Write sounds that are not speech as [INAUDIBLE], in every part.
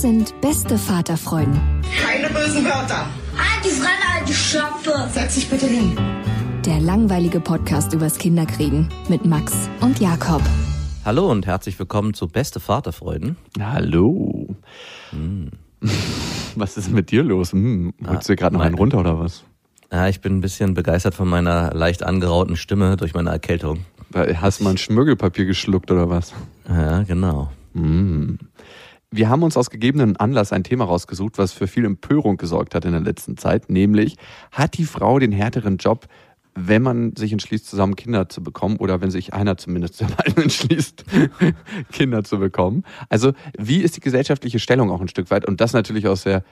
Das sind beste Vaterfreuden. Keine bösen Wörter. Die Fremde, die Schöpfe. Setz dich bitte hin. Der langweilige Podcast übers Kinderkriegen mit Max und Jakob. Hallo und herzlich willkommen zu Beste Vaterfreuden. Hallo. [LAUGHS] Was ist mit dir los? Hm, holst du dir gerade noch einen runter oder was? Ja, ich bin ein bisschen begeistert von meiner leicht angerauten Stimme durch meine Erkältung. Hast du mal ein Schmirgelpapier geschluckt oder was? Ja, genau. Wir haben uns aus gegebenen Anlass ein Thema rausgesucht, was für viel Empörung gesorgt hat in der letzten Zeit, nämlich hat die Frau den härteren Job, wenn man sich entschließt, zusammen Kinder zu bekommen oder wenn sich einer zumindest [LAUGHS] entschließt, Kinder zu bekommen. Also wie ist die gesellschaftliche Stellung auch ein Stück weit und das natürlich aus der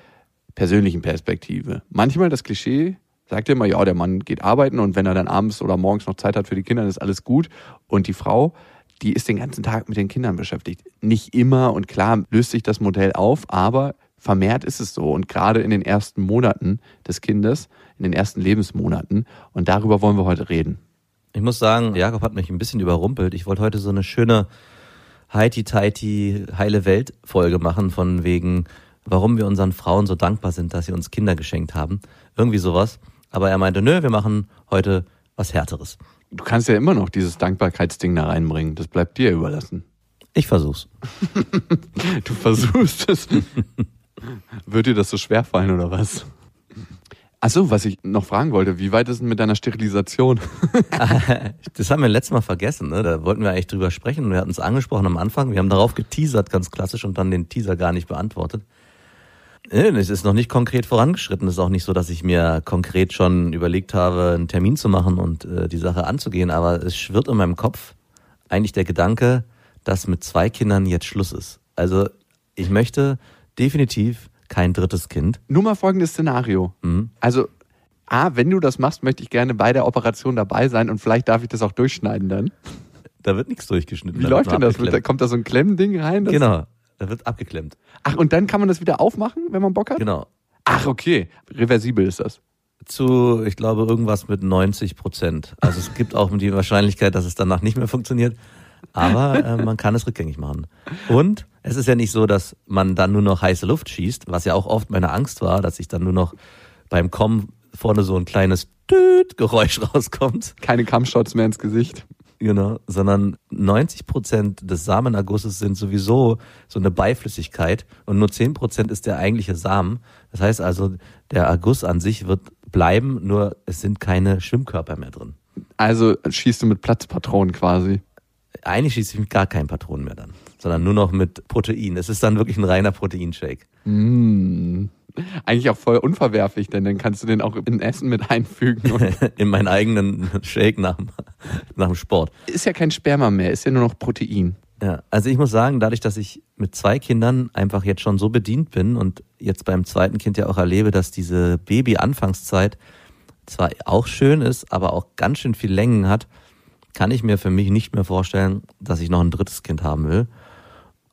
persönlichen Perspektive. Manchmal das Klischee sagt immer, ja, der Mann geht arbeiten und wenn er dann abends oder morgens noch Zeit hat für die Kinder, dann ist alles gut. Und die Frau, die ist den ganzen Tag mit den Kindern beschäftigt. Nicht immer und klar löst sich das Modell auf, aber vermehrt ist es so. Und gerade in den ersten Monaten des Kindes, in den ersten Lebensmonaten. Und darüber wollen wir heute reden. Ich muss sagen, Jakob hat mich ein bisschen überrumpelt. Ich wollte heute so eine schöne Heiti-Teiti heile Welt-Folge machen, von wegen, warum wir unseren Frauen so dankbar sind, dass sie uns Kinder geschenkt haben. Irgendwie sowas. Aber er meinte, nö, wir machen heute was Härteres. Du kannst ja immer noch dieses Dankbarkeitsding da reinbringen. Das bleibt dir überlassen. Ich versuch's. [LAUGHS] Du versuchst es. Wird dir das so schwer fallen oder was? Achso, was ich noch fragen wollte, wie weit ist denn mit deiner Sterilisation? [LAUGHS] Das haben wir letztes Mal vergessen, ne? Da wollten wir eigentlich drüber sprechen. Wir hatten es angesprochen am Anfang. Wir haben darauf geteasert, ganz klassisch, und dann den Teaser gar nicht beantwortet. Es ist noch nicht konkret vorangeschritten. Es ist auch nicht so, dass ich mir konkret schon überlegt habe, einen Termin zu machen und äh, die Sache anzugehen. Aber es schwirrt in meinem Kopf eigentlich der Gedanke, dass mit zwei Kindern jetzt Schluss ist. Also ich möchte definitiv kein drittes Kind. Nur mal folgendes Szenario. Mhm. Also, A, wenn du das machst, möchte ich gerne bei der Operation dabei sein und vielleicht darf ich das auch durchschneiden dann. Da wird nichts durchgeschnitten. Wie läuft denn das? Kommt da so ein Klemmding rein? Genau, da wird abgeklemmt. Ach, und dann kann man das wieder aufmachen, wenn man Bock hat? Genau. Ach, okay. Reversibel ist das. zu, ich glaube, irgendwas mit 90 Prozent. Also es gibt auch die Wahrscheinlichkeit, dass es danach nicht mehr funktioniert. Aber äh, [LAUGHS] man kann es rückgängig machen. Und es ist ja nicht so, dass man dann nur noch heiße Luft schießt, was ja auch oft meine Angst war, dass ich dann nur noch beim Kommen vorne so ein kleines Tüt-Geräusch [LAUGHS] rauskommt. Keine Kampfshots mehr ins Gesicht. Genau, sondern 90 Prozent des Samenergusses sind sowieso so eine Beiflüssigkeit und nur 10 Prozent ist der eigentliche Samen. Das heißt also, der Erguss an sich wird bleiben, nur es sind keine Schwimmkörper mehr drin. Also schießt du mit Platzpatronen quasi. Eigentlich schieße ich mit gar keinen Patronen mehr dann, sondern nur noch mit Protein. Es ist dann wirklich ein reiner Proteinshake. Mm. Eigentlich auch voll unverwerflich, denn dann kannst du den auch in Essen mit einfügen. Und [LAUGHS] In meinen eigenen Shake nach, dem- nach dem Sport. ist ja kein Sperma mehr, ist ja nur noch Protein. Ja, also ich muss sagen, dadurch, dass ich mit zwei Kindern einfach jetzt schon so bedient bin und jetzt beim zweiten Kind ja auch erlebe, dass diese Baby-Anfangszeit zwar auch schön ist, aber auch ganz schön viel Längen hat, kann ich mir für mich nicht mehr vorstellen, dass ich noch ein drittes Kind haben will.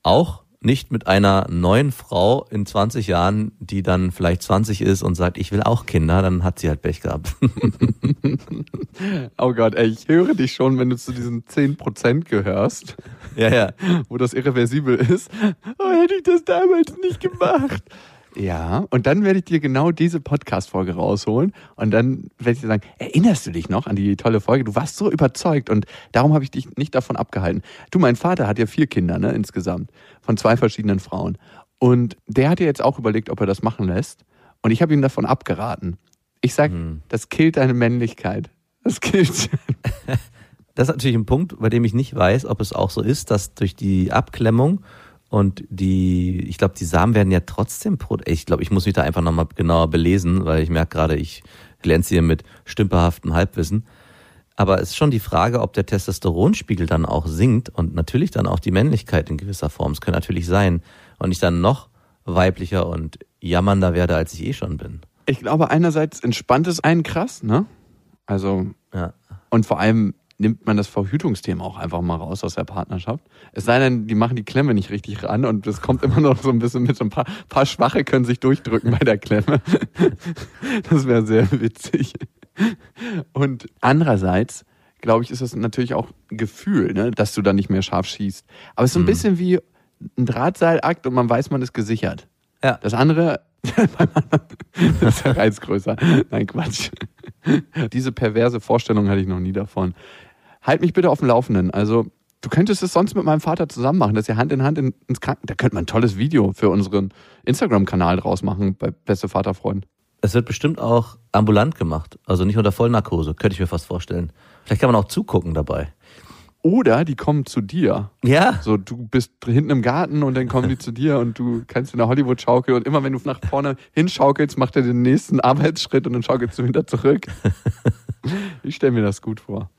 Auch nicht mit einer neuen Frau in 20 Jahren, die dann vielleicht 20 ist und sagt, ich will auch Kinder, dann hat sie halt Pech gehabt. [LAUGHS] Oh Gott, ey, ich höre dich schon, wenn du zu diesen 10% gehörst, ja, ja. wo das irreversibel ist. Oh, hätte ich das damals nicht gemacht. Ja, und dann werde ich dir genau diese Podcast-Folge rausholen und dann werde ich dir sagen, erinnerst du dich noch an die tolle Folge? Du warst so überzeugt und darum habe ich dich nicht davon abgehalten. Du, mein Vater hat ja vier Kinder, ne, insgesamt, von zwei verschiedenen Frauen. Und der hat ja jetzt auch überlegt, ob er das machen lässt. Und ich habe ihm davon abgeraten. Ich sage, Hm. das killt deine Männlichkeit. Das killt. [LAUGHS] [LAUGHS] Das ist natürlich ein Punkt, bei dem ich nicht weiß, ob es auch so ist, dass durch die Abklemmung und die, ich glaube, die Samen werden ja trotzdem, ich glaube, ich muss mich da einfach nochmal genauer belesen, weil ich merke gerade, ich glänze hier mit stümperhaftem Halbwissen. Aber es ist schon die Frage, ob der Testosteronspiegel dann auch sinkt und natürlich dann auch die Männlichkeit in gewisser Form. Es könnte natürlich sein und ich dann noch weiblicher und jammernder werde, als ich eh schon bin. Ich glaube, einerseits entspannt es einen krass, ne? Also, Ja. und vor allem nimmt man das Verhütungsthema auch einfach mal raus aus der Partnerschaft. Es sei denn, die machen die Klemme nicht richtig ran und es kommt immer noch so ein bisschen mit so ein paar, paar Schwache können sich durchdrücken bei der Klemme. [LAUGHS] Das wäre sehr witzig. Und andererseits, glaube ich, ist es natürlich auch ein Gefühl, ne, dass du dann nicht mehr scharf schießt. Aber es ist so ein bisschen wie ein Drahtseilakt und man weiß, man ist gesichert. Ja. Das andere, [LAUGHS] anderen ist der Reiz größer. Nein, Quatsch. Diese perverse Vorstellung hatte ich noch nie davon. Halt mich bitte auf dem Laufenden. Also, du könntest es sonst mit meinem Vater zusammen machen, dass ihr Hand in Hand in, ins Kranken. Da könnte man ein tolles Video für unseren Instagram-Kanal draus machen bei Beste Vaterfreund. Es wird bestimmt auch ambulant gemacht, also nicht unter Vollnarkose, könnte ich mir fast vorstellen. Vielleicht kann man auch zugucken dabei. Oder die kommen zu dir. Ja. So, du bist hinten im Garten und dann kommen die zu dir und du kannst in der Hollywood-Schaukel und immer wenn du nach vorne hinschaukelst, macht er den nächsten Arbeitsschritt und dann schaukelst du hinter zurück. [LAUGHS] Ich stelle mir das gut vor.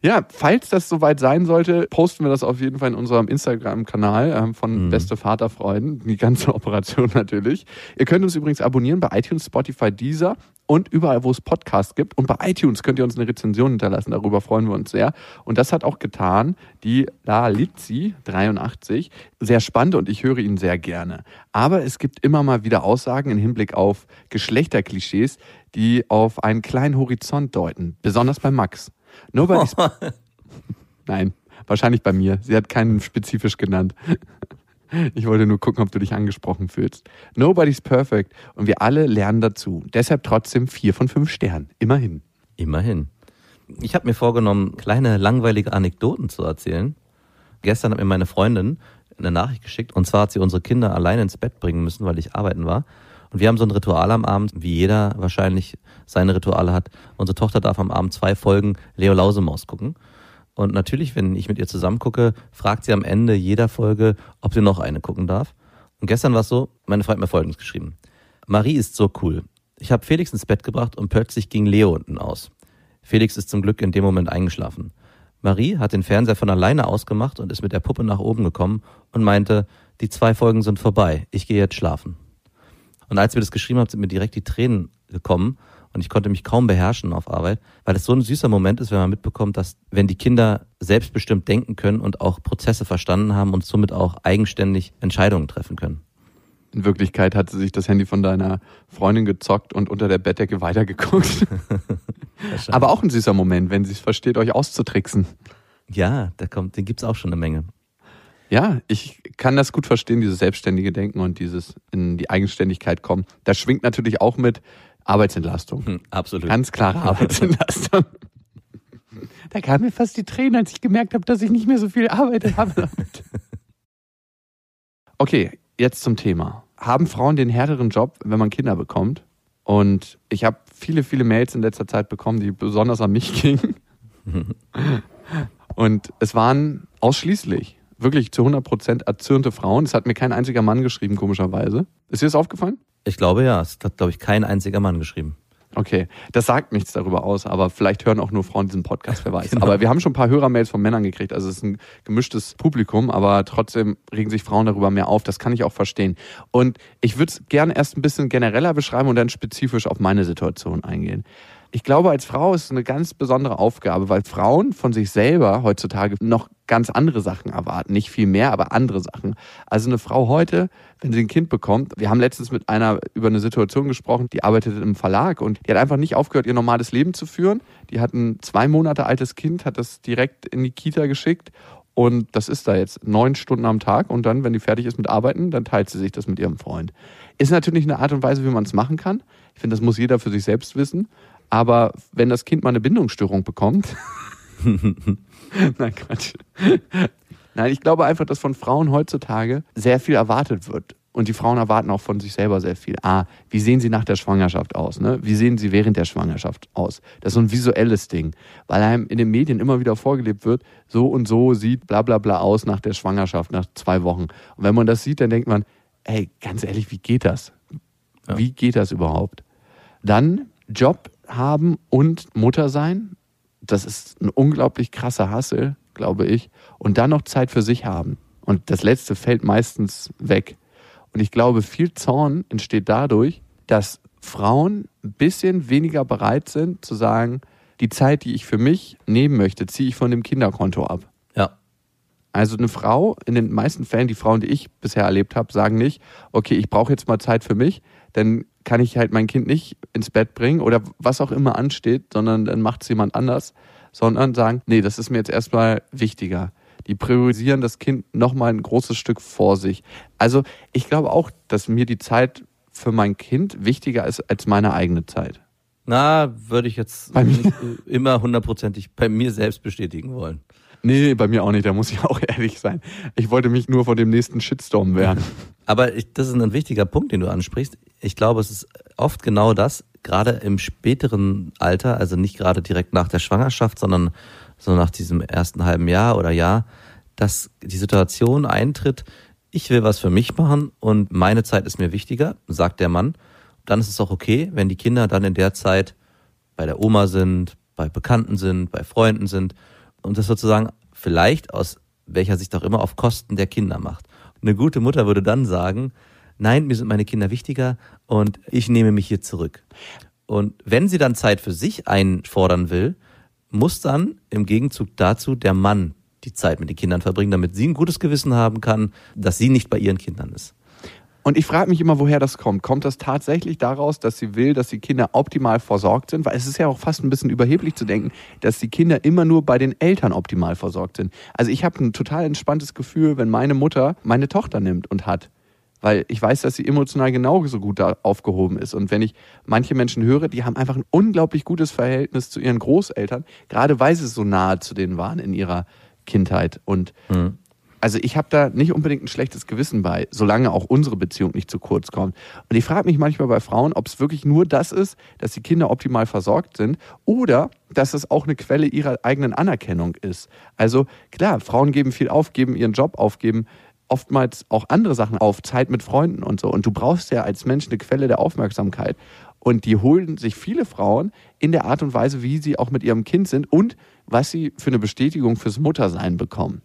Ja, falls das soweit sein sollte, posten wir das auf jeden Fall in unserem Instagram-Kanal ähm, von Beste Vaterfreuden. Die ganze [LAUGHS] Operation natürlich. Ihr könnt uns übrigens abonnieren bei iTunes, Spotify, Deezer und überall, wo es Podcasts gibt. Und bei iTunes könnt ihr uns eine Rezension hinterlassen. Darüber freuen wir uns sehr. Und das hat auch getan die La Lizzi 83. Sehr spannend und ich höre ihn sehr gerne. Aber es gibt immer mal wieder Aussagen im Hinblick auf Geschlechterklischees, die auf einen kleinen Horizont deuten. Besonders bei Max. Nobody's [LAUGHS] Nein, wahrscheinlich bei mir. Sie hat keinen spezifisch genannt. Ich wollte nur gucken, ob du dich angesprochen fühlst. Nobody's perfect und wir alle lernen dazu. Deshalb trotzdem vier von fünf Sternen. Immerhin. Immerhin. Ich habe mir vorgenommen, kleine langweilige Anekdoten zu erzählen. Gestern hat mir meine Freundin eine Nachricht geschickt und zwar hat sie unsere Kinder alleine ins Bett bringen müssen, weil ich arbeiten war. Und wir haben so ein Ritual am Abend, wie jeder wahrscheinlich seine Rituale hat. Unsere Tochter darf am Abend zwei Folgen Leo Lausemaus gucken. Und natürlich, wenn ich mit ihr zusammen gucke, fragt sie am Ende jeder Folge, ob sie noch eine gucken darf. Und gestern war es so, meine Frau hat mir Folgendes geschrieben. Marie ist so cool. Ich habe Felix ins Bett gebracht und plötzlich ging Leo unten aus. Felix ist zum Glück in dem Moment eingeschlafen. Marie hat den Fernseher von alleine ausgemacht und ist mit der Puppe nach oben gekommen und meinte, die zwei Folgen sind vorbei, ich gehe jetzt schlafen. Und als wir das geschrieben haben, sind mir direkt die Tränen gekommen und ich konnte mich kaum beherrschen auf Arbeit, weil es so ein süßer Moment ist, wenn man mitbekommt, dass wenn die Kinder selbstbestimmt denken können und auch Prozesse verstanden haben und somit auch eigenständig Entscheidungen treffen können. In Wirklichkeit hat sie sich das Handy von deiner Freundin gezockt und unter der Bettdecke [LAUGHS] weitergeguckt. Aber auch ein süßer Moment, wenn sie es versteht, euch auszutricksen. Ja, da kommt, den gibt's auch schon eine Menge. Ja, ich kann das gut verstehen, dieses selbstständige Denken und dieses in die Eigenständigkeit kommen. Das schwingt natürlich auch mit Arbeitsentlastung. Hm, absolut. Ganz klare [LAUGHS] Arbeitsentlastung. Da kamen mir fast die Tränen, als ich gemerkt habe, dass ich nicht mehr so viel Arbeit habe. [LAUGHS] Okay, jetzt zum Thema. Haben Frauen den härteren Job, wenn man Kinder bekommt? Und ich habe viele, viele Mails in letzter Zeit bekommen, die besonders an mich gingen. [LAUGHS] Und es waren ausschließlich, wirklich zu 100 Prozent erzürnte Frauen. Es hat mir kein einziger Mann geschrieben, komischerweise. Ist dir das aufgefallen? Ich glaube ja, es hat, glaube ich, kein einziger Mann geschrieben. Okay, das sagt nichts darüber aus, aber vielleicht hören auch nur Frauen diesen Podcast, wer weiß. [LAUGHS] Genau. Aber wir haben schon ein paar Hörermails von Männern gekriegt, also es ist ein gemischtes Publikum, aber trotzdem regen sich Frauen darüber mehr auf, das kann ich auch verstehen. Und ich würde es gerne erst ein bisschen genereller beschreiben und dann spezifisch auf meine Situation eingehen. Ich glaube, als Frau ist es eine ganz besondere Aufgabe, weil Frauen von sich selber heutzutage noch ganz andere Sachen erwarten. Nicht viel mehr, aber andere Sachen. Also eine Frau heute, wenn sie ein Kind bekommt, wir haben letztens mit einer über eine Situation gesprochen, die arbeitet im Verlag und die hat einfach nicht aufgehört, ihr normales Leben zu führen. Die hat ein zwei Monate altes Kind, hat das direkt in die Kita geschickt und das ist da jetzt neun Stunden am Tag und dann, wenn die fertig ist mit Arbeiten, dann teilt sie sich das mit ihrem Freund. Ist natürlich eine Art und Weise, wie man es machen kann. Ich finde, das muss jeder für sich selbst wissen. Aber wenn das Kind mal eine Bindungsstörung bekommt, [LAUGHS] nein, Quatsch. Nein, ich glaube einfach, dass von Frauen heutzutage sehr viel erwartet wird. Und die Frauen erwarten auch von sich selber sehr viel. Ah, wie sehen sie nach der Schwangerschaft aus? Ne? Wie sehen sie während der Schwangerschaft aus? Das ist so ein visuelles Ding, weil einem in den Medien immer wieder vorgelebt wird, so und so sieht bla bla bla aus nach der Schwangerschaft, nach zwei Wochen. Und wenn man das sieht, dann denkt man, ey, ganz ehrlich, wie geht das? Wie geht das überhaupt? Dann Job haben und Mutter sein. Das ist ein unglaublich krasser Hassel, glaube ich. Und dann noch Zeit für sich haben. Und das Letzte fällt meistens weg. Und ich glaube, viel Zorn entsteht dadurch, dass Frauen ein bisschen weniger bereit sind zu sagen, die Zeit, die ich für mich nehmen möchte, ziehe ich von dem Kinderkonto ab. Ja. Also eine Frau, in den meisten Fällen, die Frauen, die ich bisher erlebt habe, sagen nicht, okay, ich brauche jetzt mal Zeit für mich, dann kann ich halt mein Kind nicht ins Bett bringen oder was auch immer ansteht, sondern dann macht es jemand anders, sondern sagen, nee, das ist mir jetzt erstmal wichtiger. Die priorisieren das Kind nochmal ein großes Stück vor sich. Also ich glaube auch, dass mir die Zeit für mein Kind wichtiger ist als meine eigene Zeit. Na, würde ich jetzt nicht, äh, immer hundertprozentig bei mir selbst bestätigen wollen. Nee, bei mir auch nicht, da muss ich [LAUGHS] auch ehrlich sein. Ich wollte mich nur vor dem nächsten Shitstorm wehren. Aber ich, das ist ein wichtiger Punkt, den du ansprichst. Ich glaube, es ist oft genau das, gerade im späteren Alter, also nicht gerade direkt nach der Schwangerschaft, sondern so nach diesem ersten halben Jahr oder Jahr, dass die Situation eintritt, ich will was für mich machen und meine Zeit ist mir wichtiger, sagt der Mann. Dann ist es auch okay, wenn die Kinder dann in der Zeit bei der Oma sind, bei Bekannten sind, bei Freunden sind und das sozusagen vielleicht aus welcher Sicht auch immer auf Kosten der Kinder macht. Eine gute Mutter würde dann sagen, nein, mir sind meine Kinder wichtiger und ich nehme mich hier zurück. Und wenn sie dann Zeit für sich einfordern will, muss dann im Gegenzug dazu der Mann die Zeit mit den Kindern verbringen, damit sie ein gutes Gewissen haben kann, dass sie nicht bei ihren Kindern ist. Und ich frage mich immer, woher das kommt. Kommt das tatsächlich daraus, dass sie will, dass die Kinder optimal versorgt sind? Weil es ist ja auch fast ein bisschen überheblich zu denken, dass die Kinder immer nur bei den Eltern optimal versorgt sind. Also ich habe ein total entspanntes Gefühl, wenn meine Mutter meine Tochter nimmt und hat. Weil ich weiß, dass sie emotional genauso gut da aufgehoben ist. Und wenn ich manche Menschen höre, die haben einfach ein unglaublich gutes Verhältnis zu ihren Großeltern, gerade weil sie so nahe zu denen waren in ihrer Kindheit. Und also ich habe da nicht unbedingt ein schlechtes Gewissen bei, solange auch unsere Beziehung nicht zu kurz kommt. Und ich frage mich manchmal bei Frauen, ob es wirklich nur das ist, dass die Kinder optimal versorgt sind oder dass es auch eine Quelle ihrer eigenen Anerkennung ist. Also klar, Frauen geben viel auf, geben ihren Job auf, geben oftmals auch andere Sachen auf, Zeit mit Freunden und so. Und du brauchst ja als Mensch eine Quelle der Aufmerksamkeit. Und die holen sich viele Frauen in der Art und Weise, wie sie auch mit ihrem Kind sind und was sie für eine Bestätigung fürs Muttersein bekommen.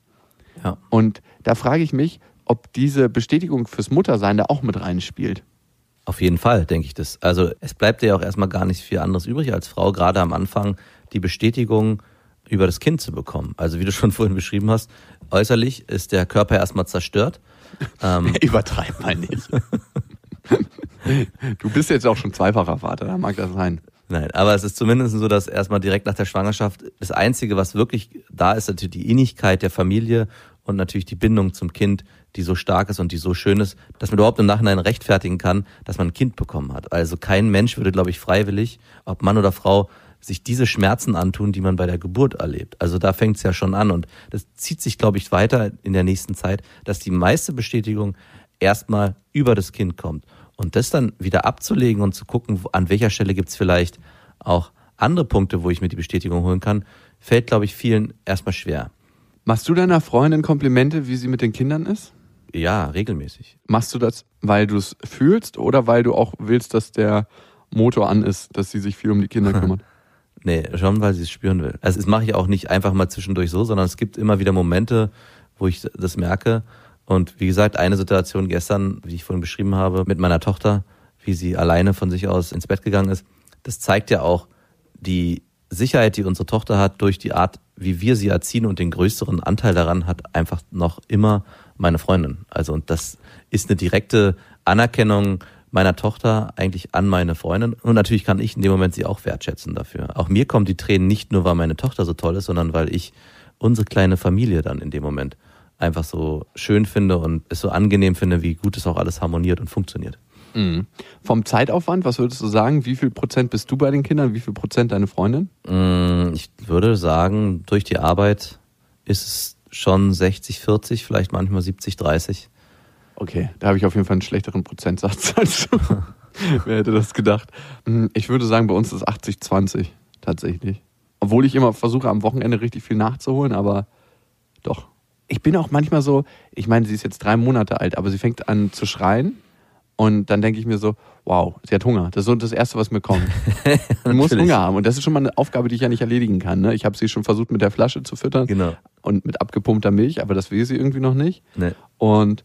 Ja. Und da frage ich mich, ob diese Bestätigung fürs Muttersein da auch mit reinspielt. Auf jeden Fall, denke ich das. Also es bleibt dir ja auch erstmal gar nicht viel anderes übrig als Frau, gerade am Anfang die Bestätigung über das Kind zu bekommen. Also wie du schon [LAUGHS] vorhin beschrieben hast, äußerlich ist der Körper erstmal zerstört. Ähm, [LAUGHS] Übertreib mal nicht. du bist jetzt auch schon zweifacher Vater, da mag das sein. Nein, aber es ist zumindest so, dass erstmal direkt nach der Schwangerschaft das Einzige, was wirklich da ist, natürlich die Innigkeit der Familie und natürlich die Bindung zum Kind, die so stark ist und die so schön ist, dass man überhaupt im Nachhinein rechtfertigen kann, dass man ein Kind bekommen hat. Also kein Mensch würde, glaube ich, freiwillig, ob Mann oder Frau, sich diese Schmerzen antun, die man bei der Geburt erlebt. Also da fängt es ja schon an und das zieht sich, glaube ich, weiter in der nächsten Zeit, dass die meiste Bestätigung erstmal über das Kind kommt. Und das dann wieder abzulegen und zu gucken, an welcher Stelle gibt's vielleicht auch andere Punkte, wo ich mir die Bestätigung holen kann, fällt, glaube ich, vielen erstmal schwer. Machst du deiner Freundin Komplimente, wie sie mit den Kindern ist? Ja, regelmäßig. Machst du das, weil du es fühlst oder weil du auch willst, dass der Motor an ist, dass sie sich viel um die Kinder kümmert? [LAUGHS] Nee, schon, weil sie es spüren will. Also das mache ich auch nicht einfach mal zwischendurch so, sondern es gibt immer wieder Momente, wo ich das merke. Und wie gesagt, eine Situation gestern, wie ich vorhin beschrieben habe, mit meiner Tochter, wie sie alleine von sich aus ins Bett gegangen ist, das zeigt ja auch die Sicherheit, die unsere Tochter hat, durch die Art, wie wir sie erziehen und den größeren Anteil daran hat einfach noch immer meine Freundin. Also und das ist eine direkte Anerkennung meiner Tochter eigentlich an meine Freundin. Und natürlich kann ich in dem Moment sie auch wertschätzen dafür. Auch mir kommen die Tränen nicht nur, weil meine Tochter so toll ist, sondern weil ich unsere kleine Familie dann in dem Moment einfach so schön finde und es so angenehm finde, wie gut es auch alles harmoniert und funktioniert. Mhm. Vom Zeitaufwand, was würdest du sagen? Wie viel Prozent bist du bei den Kindern? Wie viel Prozent deine Freundin? Mm, Ich würde sagen, durch die Arbeit ist es schon 60, 40, vielleicht manchmal 70, 30. Okay, da habe ich auf jeden Fall einen schlechteren Prozentsatz [LAUGHS] als du. Wer hätte das gedacht? Hm, Ich würde sagen, bei uns ist 80-20 tatsächlich. Obwohl ich immer versuche, am Wochenende richtig viel nachzuholen, aber doch. Ich bin auch manchmal so, ich meine, sie ist jetzt drei Monate alt, aber sie fängt an zu schreien. Und dann denke ich mir so, wow, sie hat Hunger. Das ist so das Erste, was mir kommt. [LAUGHS] Sie muss. Hunger haben. Und das ist schon mal eine Aufgabe, die ich ja nicht erledigen kann. Ne? Ich habe sie schon versucht, mit der Flasche zu füttern Genau. und mit abgepumpter Milch, aber das will sie irgendwie noch nicht. Ne. Und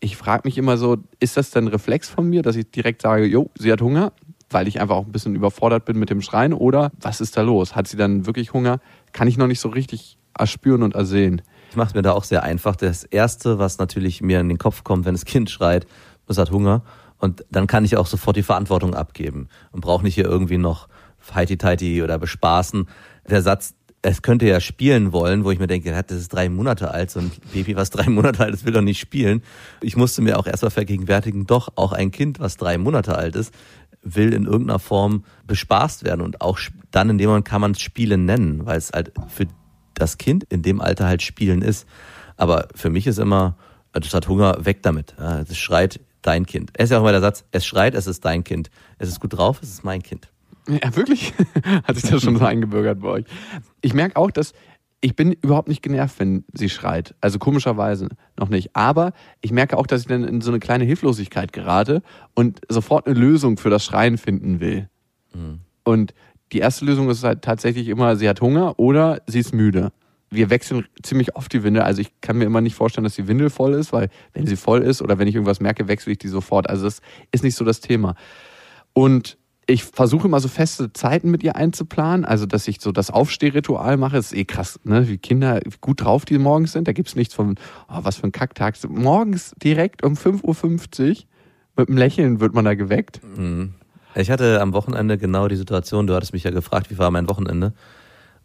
ich frage mich immer so, ist das denn Reflex von mir, dass ich direkt sage, jo, sie hat Hunger, weil ich einfach auch ein bisschen überfordert bin mit dem Schreien oder was ist da los? Hat sie dann wirklich Hunger? Kann ich noch nicht so richtig erspüren und ersehen. Ich mache mir da auch sehr einfach. Das Erste, was natürlich mir in den Kopf kommt, wenn das Kind schreit, es hat Hunger. Und dann kann ich auch sofort die Verantwortung abgeben und brauche nicht hier irgendwie noch heiti-teiti oder bespaßen. Der Satz, es könnte ja spielen wollen, wo ich mir denke, das ist drei Monate alt, so ein Baby, was drei [LAUGHS] Monate alt ist, will doch nicht spielen. Ich musste mir auch erstmal vergegenwärtigen, doch, auch ein Kind, was drei Monate alt ist, will in irgendeiner Form bespaßt werden und auch dann in dem Moment kann man es Spielen nennen, weil es halt für das Kind in dem Alter halt Spielen ist. Aber für mich ist immer, das hat Hunger, weg damit. Es schreit dein Kind. Es ist ja auch immer der Satz, es schreit, es ist dein Kind. Es ist gut drauf, es ist mein Kind. Ja, wirklich? [LAUGHS] Hat sich das schon so eingebürgert bei euch? Ich merke auch, dass ich bin überhaupt nicht genervt, wenn sie schreit. Also komischerweise noch nicht. Aber ich merke auch, dass ich dann in so eine kleine Hilflosigkeit gerate und sofort eine Lösung für das Schreien finden will. Und die erste Lösung ist halt tatsächlich immer, sie hat Hunger oder sie ist müde. Wir wechseln ziemlich oft die Windel. Also ich kann mir immer nicht vorstellen, dass die Windel voll ist, weil wenn sie voll ist oder wenn ich irgendwas merke, wechsle ich die sofort. Also das ist nicht so das Thema. Und ich versuche immer so feste Zeiten mit ihr einzuplanen, also dass ich so das Aufstehritual mache. Das ist eh krass, ne? wie Kinder gut drauf die morgens sind. Da gibt's nichts von, oh, was für ein Kacktag. Morgens direkt um 5.50 Uhr mit einem Lächeln wird man da geweckt. Ich hatte am Wochenende genau die Situation, du hattest mich ja gefragt, wie war mein Wochenende?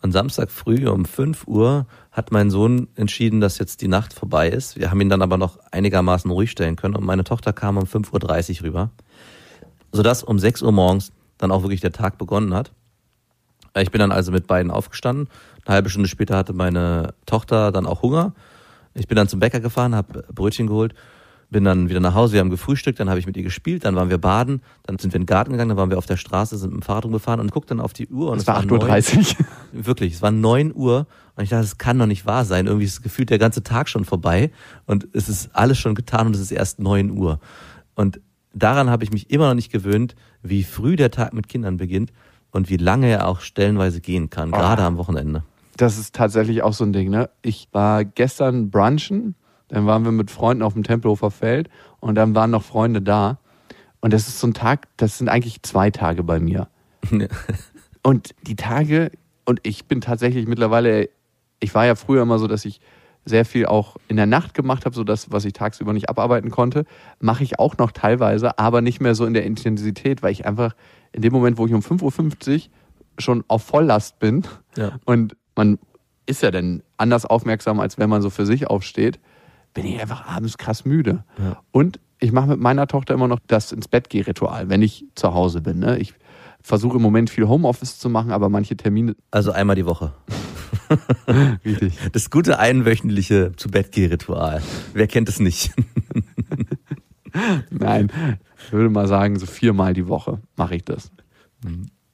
Und Samstag früh um 5 Uhr hat mein Sohn entschieden, dass jetzt die Nacht vorbei ist. Wir haben ihn dann aber noch einigermaßen ruhig stellen können und meine Tochter kam um 5.30 Uhr rüber. Sodass um 6 Uhr morgens dann auch wirklich der Tag begonnen hat. Ich bin dann also mit beiden aufgestanden. Eine halbe Stunde später hatte meine Tochter dann auch Hunger. Ich bin dann zum Bäcker gefahren, habe Brötchen geholt, bin dann wieder nach Hause, wir haben gefrühstückt, dann habe ich mit ihr gespielt, dann waren wir baden, dann sind wir in den Garten gegangen, dann waren wir auf der Straße, sind mit dem Fahrrad rumgefahren und guckten dann auf die Uhr und Es war neun- 8.30 Uhr. Wirklich, es war 9 Uhr und ich dachte, das kann doch nicht wahr sein. Irgendwie ist gefühlt der ganze Tag schon vorbei und es ist alles schon getan und es ist erst 9 Uhr. Und daran habe ich mich immer noch nicht gewöhnt, wie früh der Tag mit Kindern beginnt und wie lange er auch stellenweise gehen kann, gerade am Wochenende. Das ist tatsächlich auch so ein Ding, ne? Ich war gestern brunchen, dann waren wir mit Freunden auf dem Tempelhofer Feld und dann waren noch Freunde da. Und das ist so ein Tag, das sind eigentlich zwei Tage bei mir. [LAUGHS] Und die Tage, und ich bin tatsächlich mittlerweile, ich war ja früher immer so, dass ich sehr viel auch in der Nacht gemacht habe, so das, was ich tagsüber nicht abarbeiten konnte, mache ich auch noch teilweise, aber nicht mehr so in der Intensität, weil ich einfach in dem Moment, wo ich um 5.50 Uhr schon auf Volllast bin Ja. und man ist ja dann anders aufmerksam, als wenn man so für sich aufsteht, bin ich einfach abends krass müde. Ja. Und ich mache mit meiner Tochter immer noch das ins Bett geh Ritual, wenn ich zu Hause bin. Ne? Ich versuche im Moment viel Homeoffice zu machen, aber manche Termine Also einmal die Woche. [LAUGHS] richtig. Das gute einwöchentliche zu Bett Ritual. Wer kennt es nicht? [LAUGHS] Nein, ich würde mal sagen, so viermal die Woche mache ich das.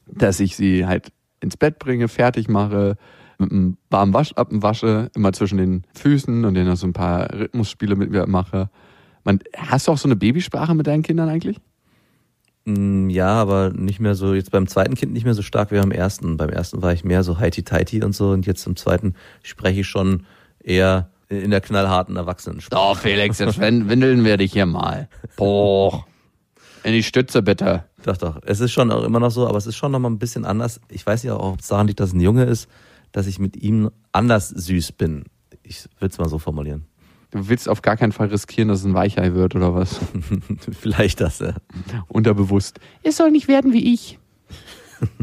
Dass ich sie halt ins Bett bringe, fertig mache, mit einem warmen Waschlappen wasche, immer zwischen den Füßen und denen so ein paar Rhythmusspiele mit mir mache. Man, hast du auch so eine Babysprache mit deinen Kindern eigentlich? Mm, Ja, aber nicht mehr so, jetzt beim zweiten Kind nicht mehr so stark wie beim ersten. Beim ersten war ich mehr so heiti-teiti und so und jetzt im zweiten spreche ich schon eher in der knallharten Erwachsenensprache. Oh, Felix, jetzt windeln wir dich hier mal. Boah. In die Stütze bitte. Doch, doch. Es ist schon auch immer noch so, aber es ist schon noch mal ein bisschen anders. Ich weiß ja auch, ob es daran liegt, dass ein Junge ist, dass ich mit ihm anders süß bin. Ich würde es mal so formulieren. Du willst auf gar keinen Fall riskieren, dass es ein Weichei wird oder was? [LAUGHS] Vielleicht das, ja. Unterbewusst. Es soll nicht werden wie ich.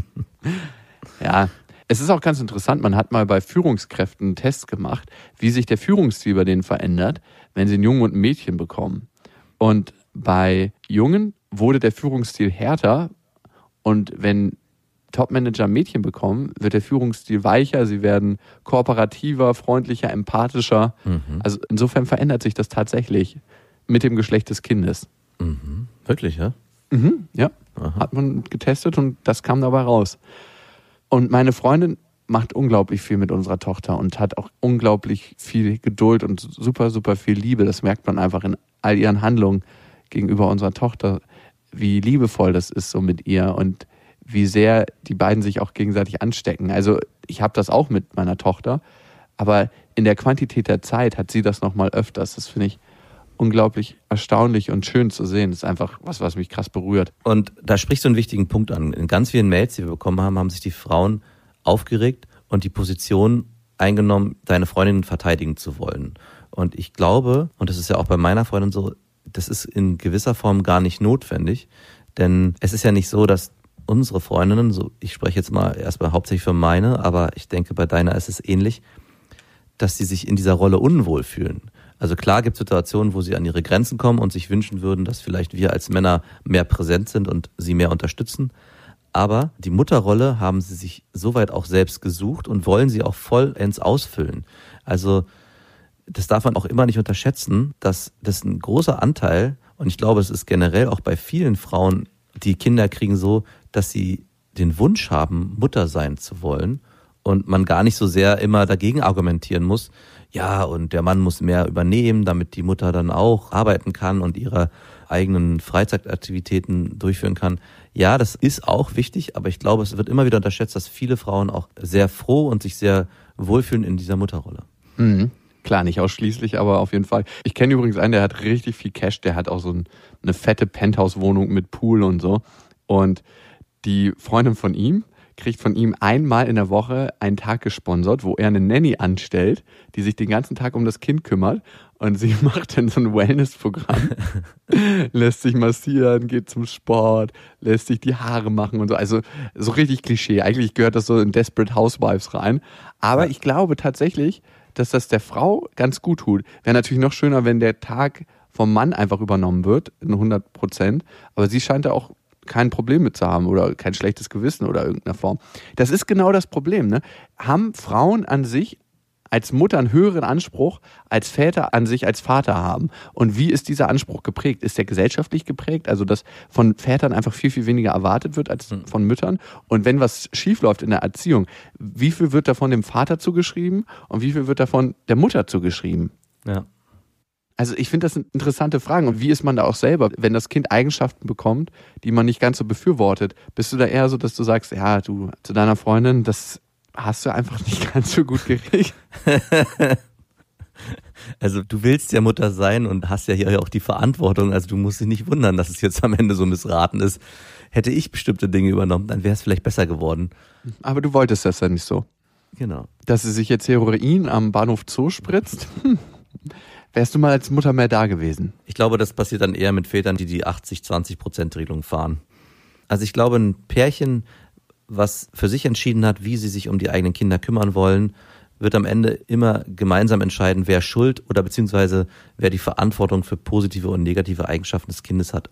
[LAUGHS] ja, Es ist auch ganz interessant, man hat mal bei Führungskräften einen Test gemacht, wie sich der Führungsstil bei denen verändert, wenn sie einen Jungen und ein Mädchen bekommen. Und bei Jungen wurde der Führungsstil härter und wenn Topmanager Mädchen bekommen, wird der Führungsstil weicher, sie werden kooperativer, freundlicher, empathischer. Mhm. Also insofern verändert sich das tatsächlich mit dem Geschlecht des Kindes. Mhm. Wirklich, ja? Mhm, ja, hat man getestet und das kam dabei raus. Und meine Freundin macht unglaublich viel mit unserer Tochter und hat auch unglaublich viel Geduld und super, super viel Liebe. Das merkt man einfach in all ihren Handlungen gegenüber unserer Tochter, wie liebevoll das ist so mit ihr und wie sehr die beiden sich auch gegenseitig anstecken. Also ich habe das auch mit meiner Tochter, aber in der Quantität der Zeit hat sie das nochmal öfters. Das finde ich unglaublich erstaunlich und schön zu sehen. Das ist einfach was, was mich krass berührt. Und da sprichst du einen wichtigen Punkt an. In ganz vielen Mails, die wir bekommen haben, haben sich die Frauen aufgeregt und die Position eingenommen, deine Freundin verteidigen zu wollen. Und ich glaube, und das ist ja auch bei meiner Freundin so, das ist in gewisser Form gar nicht notwendig, denn es ist ja nicht so, dass unsere Freundinnen, so ich spreche jetzt mal erstmal hauptsächlich für meine, aber ich denke bei deiner ist es ähnlich, dass sie sich in dieser Rolle unwohl fühlen. Also klar gibt es Situationen, wo sie an ihre Grenzen kommen und sich wünschen würden, dass vielleicht wir als Männer mehr präsent sind und sie mehr unterstützen. Aber die Mutterrolle haben sie sich soweit auch selbst gesucht und wollen sie auch vollends ausfüllen. Also das darf man auch immer nicht unterschätzen, dass das ein großer Anteil, und ich glaube, es ist generell auch bei vielen Frauen, die Kinder kriegen so, dass sie den Wunsch haben, Mutter sein zu wollen und man gar nicht so sehr immer dagegen argumentieren muss, ja, und der Mann muss mehr übernehmen, damit die Mutter dann auch arbeiten kann und ihre eigenen Freizeitaktivitäten durchführen kann. Ja, das ist auch wichtig, aber ich glaube, es wird immer wieder unterschätzt, dass viele Frauen auch sehr froh und sich sehr wohlfühlen in dieser Mutterrolle. Mhm. Klar, nicht ausschließlich, aber auf jeden Fall. Ich kenne übrigens einen, der hat richtig viel Cash, der hat auch so ein, eine fette Penthouse-Wohnung mit Pool und so. Und die Freundin von ihm kriegt von ihm einmal in der Woche einen Tag gesponsert, wo er eine Nanny anstellt, die sich den ganzen Tag um das Kind kümmert. Und sie [LAUGHS] macht dann so ein Wellness-Programm, [LAUGHS] lässt sich massieren, geht zum Sport, lässt sich die Haare machen und so. Also so richtig Klischee. Eigentlich gehört das so in Desperate Housewives rein. Aber ich glaube tatsächlich, dass das der Frau ganz gut tut. Wäre natürlich noch schöner, wenn der Tag vom Mann einfach übernommen wird, in 100 Prozent. Aber sie scheint da auch kein Problem mit zu haben oder kein schlechtes Gewissen oder irgendeiner Form. Das ist genau das Problem. Ne? Haben Frauen an sich als Mutter einen höheren Anspruch als Väter an sich als Vater haben. Und wie ist dieser Anspruch geprägt? Ist der gesellschaftlich geprägt? Also, dass von Vätern einfach viel, viel weniger erwartet wird als von Müttern? Und wenn was schiefläuft in der Erziehung, wie viel wird davon dem Vater zugeschrieben und wie viel wird davon der Mutter zugeschrieben? Ja. Also ich finde das sind interessante Fragen. Und wie ist man da auch selber, wenn das Kind Eigenschaften bekommt, die man nicht ganz so befürwortet? Bist du da eher so, dass du sagst, ja, du zu deiner Freundin, das hast du einfach [LAUGHS] nicht ganz so gut gekriegt? [LAUGHS] Also du willst ja Mutter sein und hast ja hier auch die Verantwortung. Also du musst dich nicht wundern, dass es jetzt am Ende so missraten ist. Hätte ich bestimmte Dinge übernommen, dann wäre es vielleicht besser geworden. Aber du wolltest das ja nicht so. Genau. Dass sie sich jetzt Heroin am Bahnhof Zoo spritzt? [LAUGHS] Wärst du mal als Mutter mehr da gewesen? Ich glaube, das passiert dann eher mit Vätern, die die 80-20-Prozent-Regelung fahren. Also ich glaube, ein Pärchen, was für sich entschieden hat, wie sie sich um die eigenen Kinder kümmern wollen, wird am Ende immer gemeinsam entscheiden, wer Schuld oder beziehungsweise wer die Verantwortung für positive und negative Eigenschaften des Kindes hat.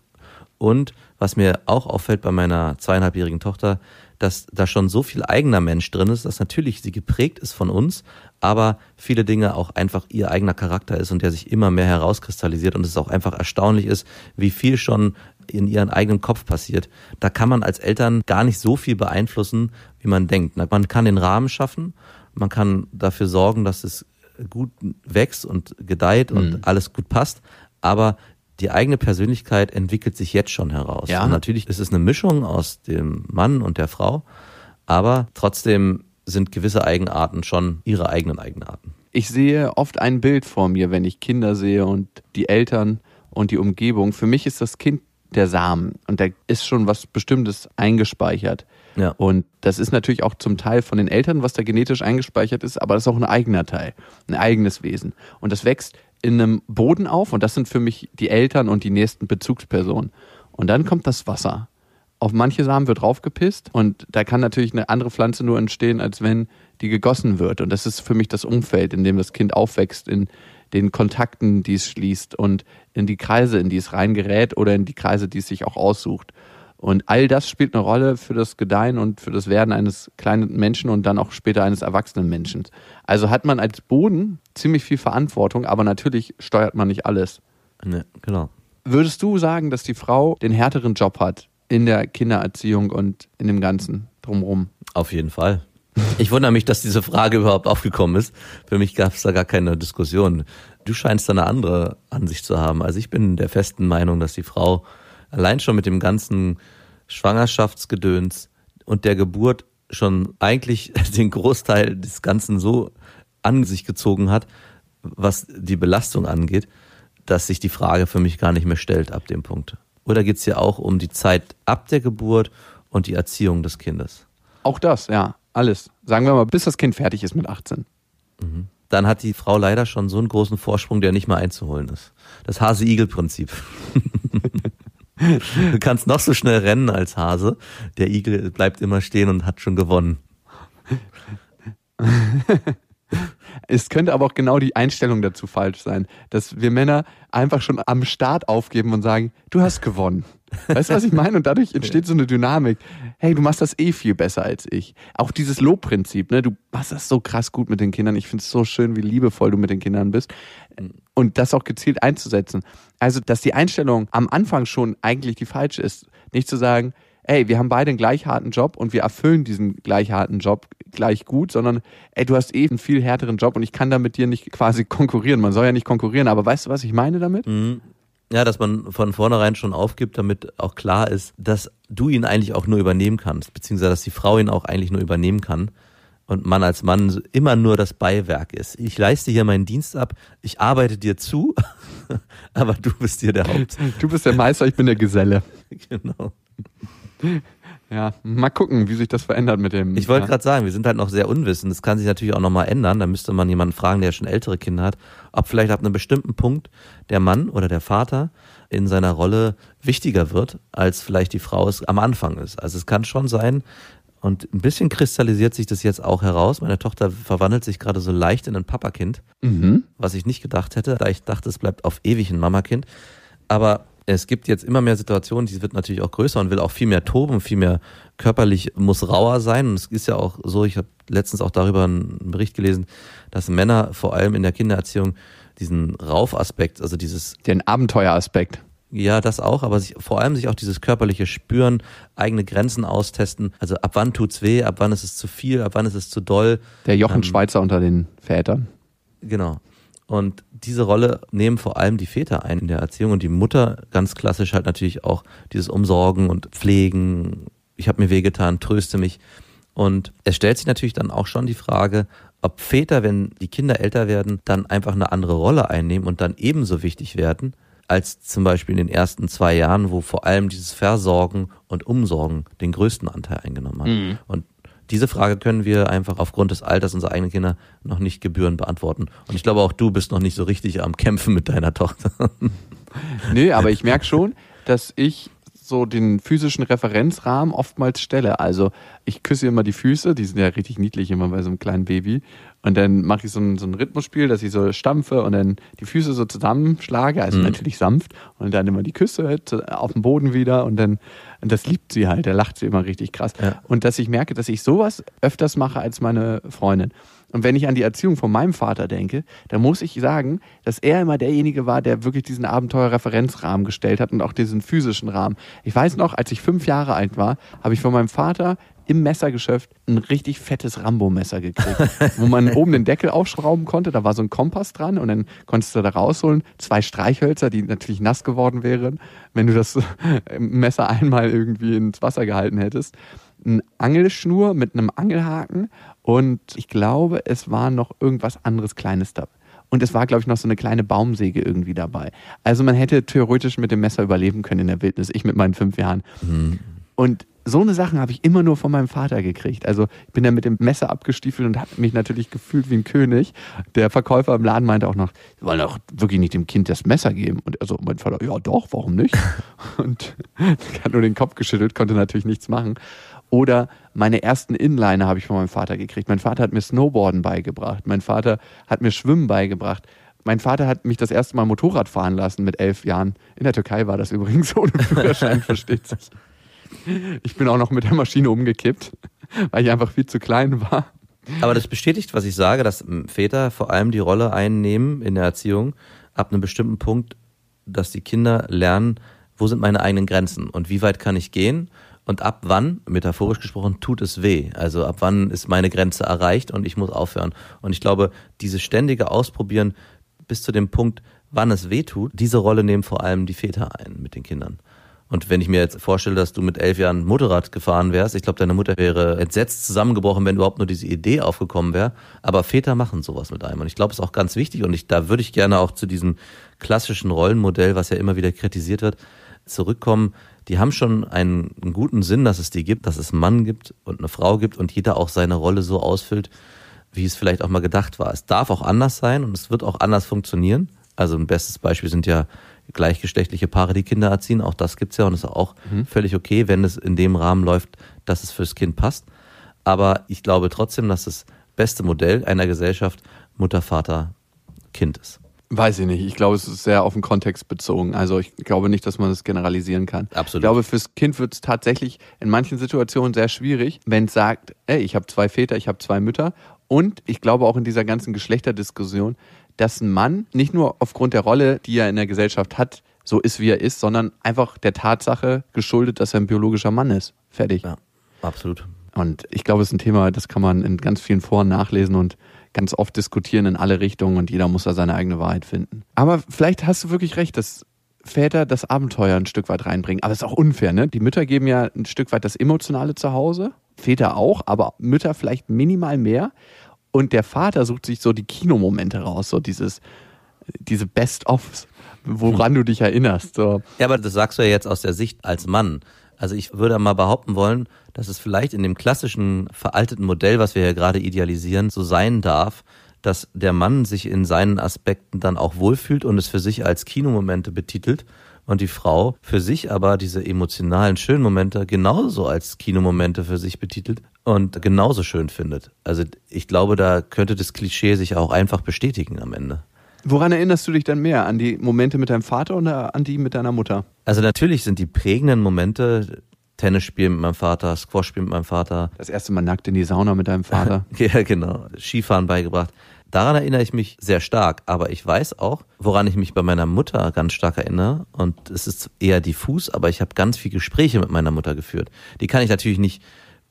Und was mir auch auffällt bei meiner zweieinhalbjährigen Tochter, dass da schon so viel eigener Mensch drin ist, dass natürlich sie geprägt ist von uns, aber viele Dinge auch einfach ihr eigener Charakter ist und der sich immer mehr herauskristallisiert und es auch einfach erstaunlich ist, wie viel schon in ihren eigenen Kopf passiert. Da kann man als Eltern gar nicht so viel beeinflussen, wie man denkt. Man kann den Rahmen schaffen, man kann dafür sorgen, dass es gut wächst und gedeiht und Mhm. alles gut passt, aber die eigene Persönlichkeit entwickelt sich jetzt schon heraus. Ja. Und natürlich ist es eine Mischung aus dem Mann und der Frau, aber trotzdem sind gewisse Eigenarten schon ihre eigenen Eigenarten. Ich sehe oft ein Bild vor mir, wenn ich Kinder sehe und die Eltern und die Umgebung. Für mich ist das Kind der Samen und da ist schon was Bestimmtes eingespeichert. Ja. Und das ist natürlich auch zum Teil von den Eltern, was da genetisch eingespeichert ist, aber das ist auch ein eigener Teil, ein eigenes Wesen. Und das wächst in einem Boden auf und das sind für mich die Eltern und die nächsten Bezugspersonen. Und dann kommt das Wasser. Auf manche Samen wird draufgepisst und da kann natürlich eine andere Pflanze nur entstehen, als wenn die gegossen wird. Und das ist für mich das Umfeld, in dem das Kind aufwächst, in den Kontakten, die es schließt und in die Kreise, in die es reingerät oder in die Kreise, die es sich auch aussucht. Und all das spielt eine Rolle für das Gedeihen und für das Werden eines kleinen Menschen und dann auch später eines erwachsenen Menschen. Also hat man als Boden ziemlich viel Verantwortung, aber natürlich steuert man nicht alles. Ne, genau. Würdest du sagen, dass die Frau den härteren Job hat in der Kindererziehung und in dem Ganzen drumherum? Auf jeden Fall. Ich wundere mich, dass diese Frage überhaupt aufgekommen ist. Für mich gab es da gar keine Diskussion. Du scheinst da eine andere Ansicht zu haben. Also ich bin der festen Meinung, dass die Frau allein schon mit dem ganzen Schwangerschaftsgedöns und der Geburt schon eigentlich [LAUGHS] den Großteil des Ganzen so an sich gezogen hat, was die Belastung angeht, dass sich die Frage für mich gar nicht mehr stellt ab dem Punkt. Oder geht es ja auch um die Zeit ab der Geburt und die Erziehung des Kindes? Auch das, ja, alles. Sagen wir mal, bis das Kind fertig ist mit 18. Dann hat die Frau leider schon so einen großen Vorsprung, der nicht mehr einzuholen ist. Das Hase-Igel-Prinzip. [LAUGHS] Du kannst noch so schnell rennen als Hase. Der Igel bleibt immer stehen und hat schon gewonnen. Es könnte aber auch genau die Einstellung dazu falsch sein, dass wir Männer einfach schon am Start aufgeben und sagen, du hast gewonnen. Weißt du, was ich meine? Und dadurch entsteht so eine Dynamik. Hey, du machst das eh viel besser als ich. Auch dieses Lobprinzip, ne? Du machst das so krass gut mit den Kindern. Ich finde es so schön, wie liebevoll du mit den Kindern bist. Und das auch gezielt einzusetzen. Also, dass die Einstellung am Anfang schon eigentlich die falsche ist. Nicht zu sagen, ey, wir haben beide einen gleich harten Job und wir erfüllen diesen gleich harten Job gleich gut, sondern ey, du hast eh einen viel härteren Job und ich kann da mit dir nicht quasi [LAUGHS] konkurrieren. Man soll ja nicht konkurrieren, aber weißt du, was ich meine damit? Ja, dass man von vornherein schon aufgibt, damit auch klar ist, dass du ihn eigentlich auch nur übernehmen kannst, beziehungsweise dass die Frau ihn auch eigentlich nur übernehmen kann und man als Mann immer nur das Beiwerk ist. Ich leiste hier meinen Dienst ab, ich arbeite dir zu, [LAUGHS] aber du bist hier der Haupt. [LAUGHS] Du bist der Meister, ich bin der Geselle. [LAUGHS] Genau. Ja, mal gucken, wie sich das verändert mit dem. Ich wollte ja. gerade sagen, wir sind halt noch sehr unwissend. Das kann sich natürlich auch nochmal ändern. Da müsste man jemanden fragen, der schon ältere Kinder hat, ob vielleicht ab einem bestimmten Punkt der Mann oder der Vater in seiner Rolle wichtiger wird, als vielleicht die Frau es am Anfang ist. Also es kann schon sein, und ein bisschen kristallisiert sich das jetzt auch heraus. Meine Tochter verwandelt sich gerade so leicht in ein Papakind, Mhm. was ich nicht gedacht hätte, da ich dachte, es bleibt auf ewig ein Mamakind. Aber es gibt jetzt immer mehr Situationen, die wird natürlich auch größer und will auch viel mehr toben, viel mehr körperlich muss rauer sein. Und es ist ja auch so, ich habe letztens auch darüber einen Bericht gelesen, dass Männer vor allem in der Kindererziehung diesen Raufaspekt, also dieses Den Abenteueraspekt. Ja, das auch, aber sich, vor allem sich auch dieses körperliche Spüren, eigene Grenzen austesten. Also ab wann tut's weh, ab wann ist es zu viel, ab wann ist es zu doll. Der Jochen Ähm, Schweizer unter den Vätern. Genau. Und diese Rolle nehmen vor allem die Väter ein in der Erziehung und die Mutter ganz klassisch halt natürlich auch dieses Umsorgen und Pflegen. Ich habe mir wehgetan, tröste mich. Und es stellt sich natürlich dann auch schon die Frage, ob Väter, wenn die Kinder älter werden, dann einfach eine andere Rolle einnehmen und dann ebenso wichtig werden, als zum Beispiel in den ersten zwei Jahren, wo vor allem dieses Versorgen und Umsorgen den größten Anteil eingenommen hat. Und diese Frage können wir einfach aufgrund des Alters unserer eigenen Kinder noch nicht gebührend beantworten. Und ich glaube, auch du bist noch nicht so richtig am Kämpfen mit deiner Tochter. [LAUGHS] Nee, aber ich merke schon, dass ich so den physischen Referenzrahmen oftmals stelle. Also ich küsse immer die Füße, die sind ja richtig niedlich immer bei so einem kleinen Baby. Und dann mache ich so ein, so ein Rhythmusspiel, dass ich so stampfe und dann die Füße so zusammenschlage, also natürlich sanft. Und dann immer die Küsse auf dem Boden wieder und dann, und das liebt sie halt, da lacht sie immer richtig krass. Ja. Und dass ich merke, dass ich sowas öfters mache als meine Freundin. Und wenn ich an die Erziehung von meinem Vater denke, dann muss ich sagen, dass er immer derjenige war, der wirklich diesen Abenteuer-Referenzrahmen gestellt hat und auch diesen physischen Rahmen. Ich weiß noch, als ich fünf Jahre alt war, habe ich von meinem Vater im Messergeschäft ein richtig fettes Rambo-Messer gekriegt, [LAUGHS] wo man oben den Deckel aufschrauben konnte. Da war so ein Kompass dran und dann konntest du da rausholen. Zwei Streichhölzer, die natürlich nass geworden wären, wenn du das [LAUGHS] Messer einmal irgendwie ins Wasser gehalten hättest. Eine Angelschnur mit einem Angelhaken und ich glaube, es war noch irgendwas anderes Kleines dabei. Und es war, glaube ich, noch so eine kleine Baumsäge irgendwie dabei. Also man hätte theoretisch mit dem Messer überleben können in der Wildnis. Ich mit meinen fünf Jahren. Und so eine Sachen habe ich immer nur von meinem Vater gekriegt. Also ich bin da mit dem Messer abgestiefelt und habe mich natürlich gefühlt wie ein König. Der Verkäufer im Laden meinte auch noch, wir wollen auch wirklich nicht dem Kind das Messer geben. Und also mein Vater, ja doch, warum nicht? [LAUGHS] Und [LAUGHS] hat nur den Kopf geschüttelt, konnte natürlich nichts machen. Oder meine ersten Inliner habe ich von meinem Vater gekriegt. Mein Vater hat mir Snowboarden beigebracht. Mein Vater hat mir Schwimmen beigebracht. Mein Vater hat mich das erste Mal Motorrad fahren lassen mit elf Jahren. In der Türkei war das übrigens [LAUGHS] ohne Führerschein, versteht sich. Ich bin auch noch mit der Maschine umgekippt, weil ich einfach viel zu klein war. Aber das bestätigt, was ich sage, dass Väter vor allem die Rolle einnehmen in der Erziehung ab einem bestimmten Punkt, dass die Kinder lernen, wo sind meine eigenen Grenzen und wie weit kann ich gehen und ab wann, metaphorisch gesprochen, tut es weh. Also ab wann ist meine Grenze erreicht und ich muss aufhören. Und ich glaube, dieses ständige Ausprobieren bis zu dem Punkt, wann es weh tut, diese Rolle nehmen vor allem die Väter ein mit den Kindern. Und wenn ich mir jetzt vorstelle, dass du mit elf Jahren Motorrad gefahren wärst, ich glaube, deine Mutter wäre entsetzt zusammengebrochen, wenn überhaupt nur diese Idee aufgekommen wäre. Aber Väter machen sowas mit einem. Und ich glaube, es ist auch ganz wichtig. Und ich, da würde ich gerne auch zu diesem klassischen Rollenmodell, was ja immer wieder kritisiert wird, zurückkommen. Die haben schon einen, guten Sinn, dass es die gibt, dass es einen Mann gibt und eine Frau gibt und jeder auch seine Rolle so ausfüllt, wie es vielleicht auch mal gedacht war. Es darf auch anders sein und es wird auch anders funktionieren. Also ein bestes Beispiel sind ja gleichgeschlechtliche Paare, die Kinder erziehen. Auch das gibt's ja und ist auch mhm. völlig okay, wenn es in dem Rahmen läuft, dass es fürs Kind passt. Aber ich glaube trotzdem, dass das beste Modell einer Gesellschaft Mutter, Vater, Kind ist. Weiß ich nicht. Ich glaube, es ist sehr auf den Kontext bezogen. Also ich glaube nicht, dass man das generalisieren kann. Absolut. Ich glaube, fürs Kind wird es tatsächlich in manchen Situationen sehr schwierig, wenn es sagt, ey, ich habe zwei Väter, ich habe zwei Mütter. Und ich glaube auch in dieser ganzen Geschlechterdiskussion, dass ein Mann nicht nur aufgrund der Rolle, die er in der Gesellschaft hat, so ist, wie er ist, sondern einfach der Tatsache geschuldet, dass er ein biologischer Mann ist. Fertig. Ja, absolut. Und ich glaube, es ist ein Thema, das kann man in ganz vielen Foren nachlesen und ganz oft diskutieren in alle Richtungen und jeder muss da seine eigene Wahrheit finden. Aber vielleicht hast du wirklich recht, dass Väter das Abenteuer ein Stück weit reinbringen. Aber es ist auch unfair, ne? Die Mütter geben ja ein Stück weit das Emotionale zu Hause, Väter auch, aber Mütter vielleicht minimal mehr. Und der Vater sucht sich so die Kinomomente raus, so dieses, diese Best-ofs, woran du dich erinnerst. So. Ja, aber das sagst du ja jetzt aus der Sicht als Mann. Also ich würde mal behaupten wollen, dass es vielleicht in dem klassischen veralteten Modell, was wir ja gerade idealisieren, so sein darf, dass der Mann sich in seinen Aspekten dann auch wohlfühlt und es für sich als Kinomomente betitelt und die Frau für sich aber diese emotionalen schönen Momente genauso als Kinomomente für sich betitelt und genauso schön findet. Also ich glaube, da könnte das Klischee sich auch einfach bestätigen am Ende. Woran erinnerst du dich dann mehr? An die Momente mit deinem Vater oder an die mit deiner Mutter? Also natürlich sind die prägenden Momente Tennis spielen mit meinem Vater, Squash spielen mit meinem Vater. Das erste Mal nackt in die Sauna mit deinem Vater. [LAUGHS] ja, genau. Skifahren beigebracht. Daran erinnere ich mich sehr stark, aber ich weiß auch, woran ich mich bei meiner Mutter ganz stark erinnere. Und es ist eher diffus, aber ich habe ganz viele Gespräche mit meiner Mutter geführt. Die kann ich natürlich nicht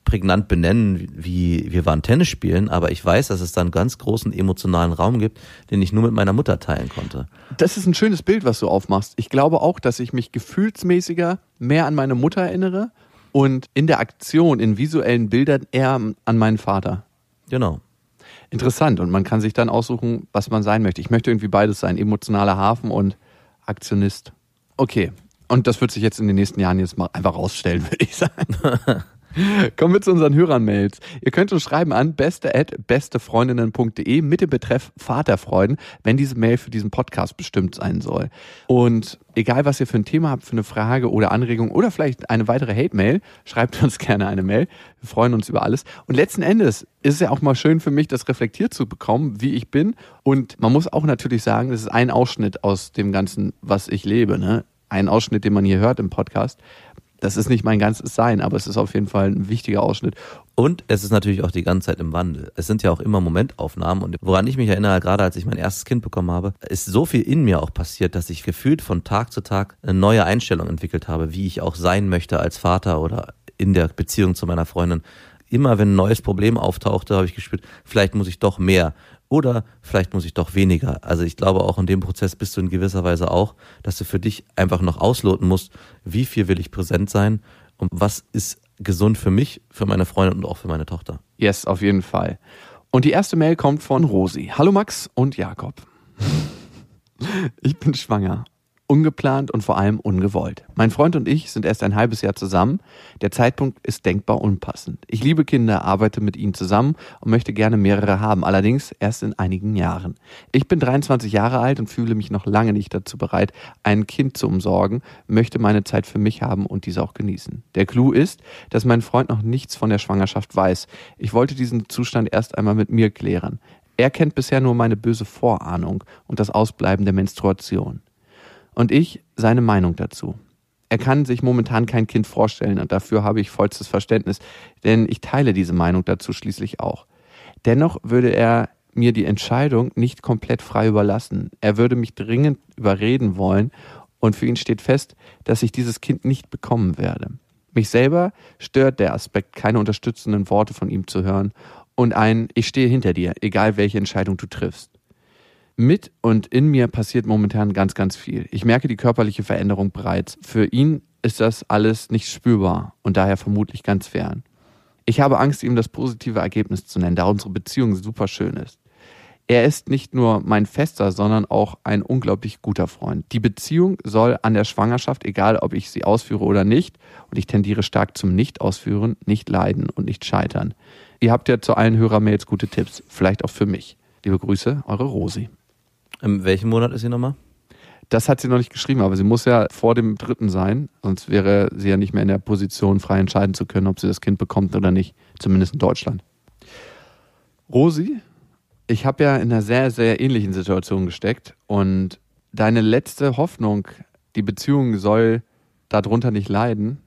prägnant benennen, wie wir waren Tennis spielen, aber ich weiß, dass es da einen ganz großen emotionalen Raum gibt, den ich nur mit meiner Mutter teilen konnte. Das ist ein schönes Bild, was du aufmachst. Ich glaube auch, dass ich mich gefühlsmäßiger mehr an meine Mutter erinnere und in der Aktion, in visuellen Bildern eher an meinen Vater. Genau interessant und man kann sich dann aussuchen, was man sein möchte. Ich möchte irgendwie beides sein, emotionaler Hafen und Aktionist. Okay, und das wird sich jetzt in den nächsten Jahren jetzt mal einfach rausstellen, [LAUGHS] würde ich sagen. [LAUGHS] [LAUGHS] Kommen wir zu unseren Hörern-Mails. Ihr könnt uns schreiben an beste@bestefreundinnen.de mit dem Betreff Vaterfreuden, wenn diese Mail für diesen Podcast bestimmt sein soll. Und egal, was ihr für ein Thema habt, für eine Frage oder Anregung oder vielleicht eine weitere Hate-Mail, schreibt uns [LAUGHS] gerne eine Mail. Wir freuen uns über alles. Und letzten Endes ist es ja auch mal schön für mich, das reflektiert zu bekommen, wie ich bin. Und man muss auch natürlich sagen, das ist ein Ausschnitt aus dem Ganzen, was ich lebe. Ne? Ein Ausschnitt, den man hier hört im Podcast. Das ist nicht mein ganzes Sein, aber es ist auf jeden Fall ein wichtiger Ausschnitt. Und es ist natürlich auch die ganze Zeit im Wandel. Es sind ja auch immer Momentaufnahmen. Und woran ich mich erinnere, gerade als ich mein erstes Kind bekommen habe, ist so viel in mir auch passiert, dass ich gefühlt von Tag zu Tag eine neue Einstellung entwickelt habe, wie ich auch sein möchte als Vater oder in der Beziehung zu meiner Freundin. Immer wenn ein neues Problem auftauchte, habe ich gespürt, vielleicht muss ich doch mehr oder vielleicht muss ich doch weniger. Also ich glaube auch in dem Prozess bist du in gewisser Weise auch, dass du für dich einfach noch ausloten musst, wie viel will ich präsent sein und was ist gesund für mich, für meine Freundin und auch für meine Tochter. Yes, auf jeden Fall. Und die erste Mail kommt von Rosi. Hallo Max und Jakob. [LAUGHS] Ich bin schwanger. Ungeplant und vor allem ungewollt. Mein Freund und ich sind erst ein halbes Jahr zusammen. Der Zeitpunkt ist denkbar unpassend. Ich liebe Kinder, arbeite mit ihnen zusammen und möchte gerne mehrere haben, allerdings erst in einigen Jahren. Ich bin 23 Jahre alt und fühle mich noch lange nicht dazu bereit, ein Kind zu umsorgen, möchte meine Zeit für mich haben und diese auch genießen. Der Clou ist, dass mein Freund noch nichts von der Schwangerschaft weiß. Ich wollte diesen Zustand erst einmal mit mir klären. Er kennt bisher nur meine böse Vorahnung und das Ausbleiben der Menstruation und ich seine Meinung dazu. Er kann sich momentan kein Kind vorstellen und dafür habe ich vollstes Verständnis, denn ich teile diese Meinung dazu schließlich auch. Dennoch würde er mir die Entscheidung nicht komplett frei überlassen. Er würde mich dringend überreden wollen und für ihn steht fest, dass ich dieses Kind nicht bekommen werde. Mich selber stört der Aspekt, keine unterstützenden Worte von ihm zu hören und ein Ich stehe hinter dir, egal welche Entscheidung du triffst. Mit und in mir passiert momentan ganz, ganz viel. Ich merke die körperliche Veränderung bereits. Für ihn ist das alles nicht spürbar und daher vermutlich ganz fern. Ich habe Angst, ihm das positive Ergebnis zu nennen, da unsere Beziehung super schön ist. Er ist nicht nur mein fester, sondern auch ein unglaublich guter Freund. Die Beziehung soll an der Schwangerschaft, egal ob ich sie ausführe oder nicht, und ich tendiere stark zum Nicht-Ausführen, nicht leiden und nicht scheitern. Ihr habt ja zu allen Hörermails gute Tipps, vielleicht auch für mich. Liebe Grüße, eure Rosi. In welchem Monat ist sie nochmal? Das hat sie noch nicht geschrieben, aber sie muss ja vor dem dritten sein, sonst wäre sie ja nicht mehr in der Position, frei entscheiden zu können, ob sie das Kind bekommt oder nicht, zumindest in Deutschland. Rosi, ich habe ja in einer sehr, sehr ähnlichen Situation gesteckt und deine letzte Hoffnung, die Beziehung soll darunter nicht leiden.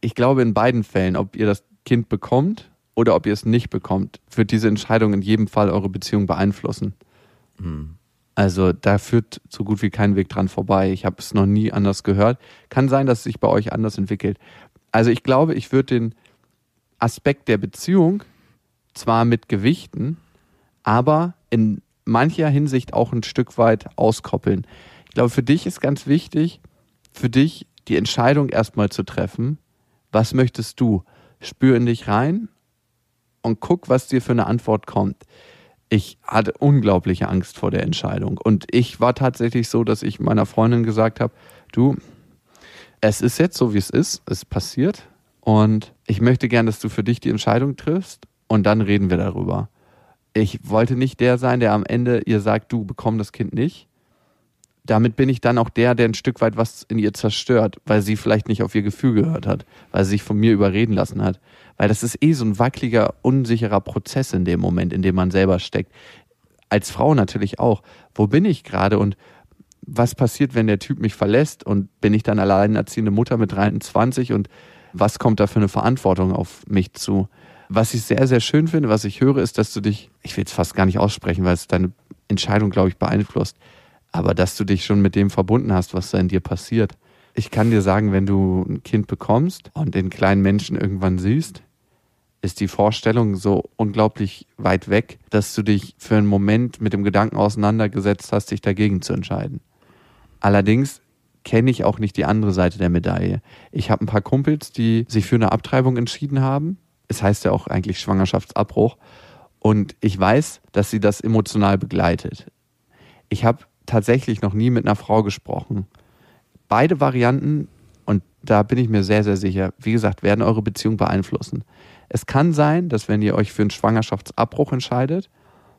Ich glaube in beiden Fällen, ob ihr das Kind bekommt oder ob ihr es nicht bekommt, wird diese Entscheidung in jedem Fall eure Beziehung beeinflussen. Hm. Also da führt so gut wie kein Weg dran vorbei. Ich habe es noch nie anders gehört. Kann sein, dass es sich bei euch anders entwickelt. Also ich glaube, ich würde den Aspekt der Beziehung zwar mit Gewichten, aber in mancher Hinsicht auch ein Stück weit auskoppeln. Ich glaube, für dich ist ganz wichtig, für dich die Entscheidung erstmal zu treffen, was möchtest du? Spür in dich rein und guck, was dir für eine Antwort kommt ich hatte unglaubliche Angst vor der Entscheidung. Und ich war tatsächlich so, dass ich meiner Freundin gesagt habe, du, es ist jetzt so, wie es ist, es passiert. Und ich möchte gern, dass du für dich die Entscheidung triffst und dann reden wir darüber. Ich wollte nicht der sein, der am Ende ihr sagt, du bekomm das Kind nicht. Damit bin ich dann auch der, der ein Stück weit was in ihr zerstört, weil sie vielleicht nicht auf ihr Gefühl gehört hat, weil sie sich von mir überreden lassen hat. Weil das ist eh so ein wackeliger, unsicherer Prozess in dem Moment, in dem man selber steckt. Als Frau natürlich auch. Wo bin ich gerade und was passiert, wenn der Typ mich verlässt und bin ich dann alleinerziehende Mutter mit 23 und was kommt da für eine Verantwortung auf mich zu? Was ich sehr, sehr schön finde, was ich höre, ist, dass du dich, ich will es fast gar nicht aussprechen, weil es deine Entscheidung, glaube ich, beeinflusst, aber dass du dich schon mit dem verbunden hast, was da in dir passiert. Ich kann dir sagen, wenn du ein Kind bekommst und den kleinen Menschen irgendwann siehst, ist die Vorstellung so unglaublich weit weg, dass du dich für einen Moment mit dem Gedanken auseinandergesetzt hast, dich dagegen zu entscheiden. Allerdings kenne ich auch nicht die andere Seite der Medaille. Ich habe ein paar Kumpels, die sich für eine Abtreibung entschieden haben. Es heißt ja auch eigentlich Schwangerschaftsabbruch. Und ich weiß, dass sie das emotional begleitet. Ich habe tatsächlich noch nie mit einer Frau gesprochen beide Varianten, und da bin ich mir sehr, sehr sicher, wie gesagt, werden eure Beziehung beeinflussen. Es kann sein, dass wenn ihr euch für einen Schwangerschaftsabbruch entscheidet,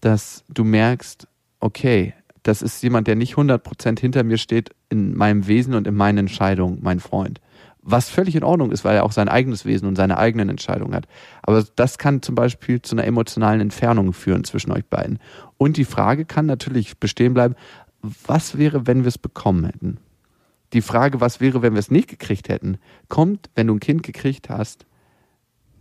dass du merkst, okay, das ist jemand, der nicht 100% hinter mir steht in meinem Wesen und in meinen Entscheidungen, mein Freund. Was völlig in Ordnung ist, weil er auch sein eigenes Wesen und seine eigenen Entscheidungen hat. Aber das kann zum Beispiel zu einer emotionalen Entfernung führen zwischen euch beiden. Und die Frage kann natürlich bestehen bleiben, was wäre, wenn wir es bekommen hätten? die Frage, was wäre, wenn wir es nicht gekriegt hätten, kommt, wenn du ein Kind gekriegt hast,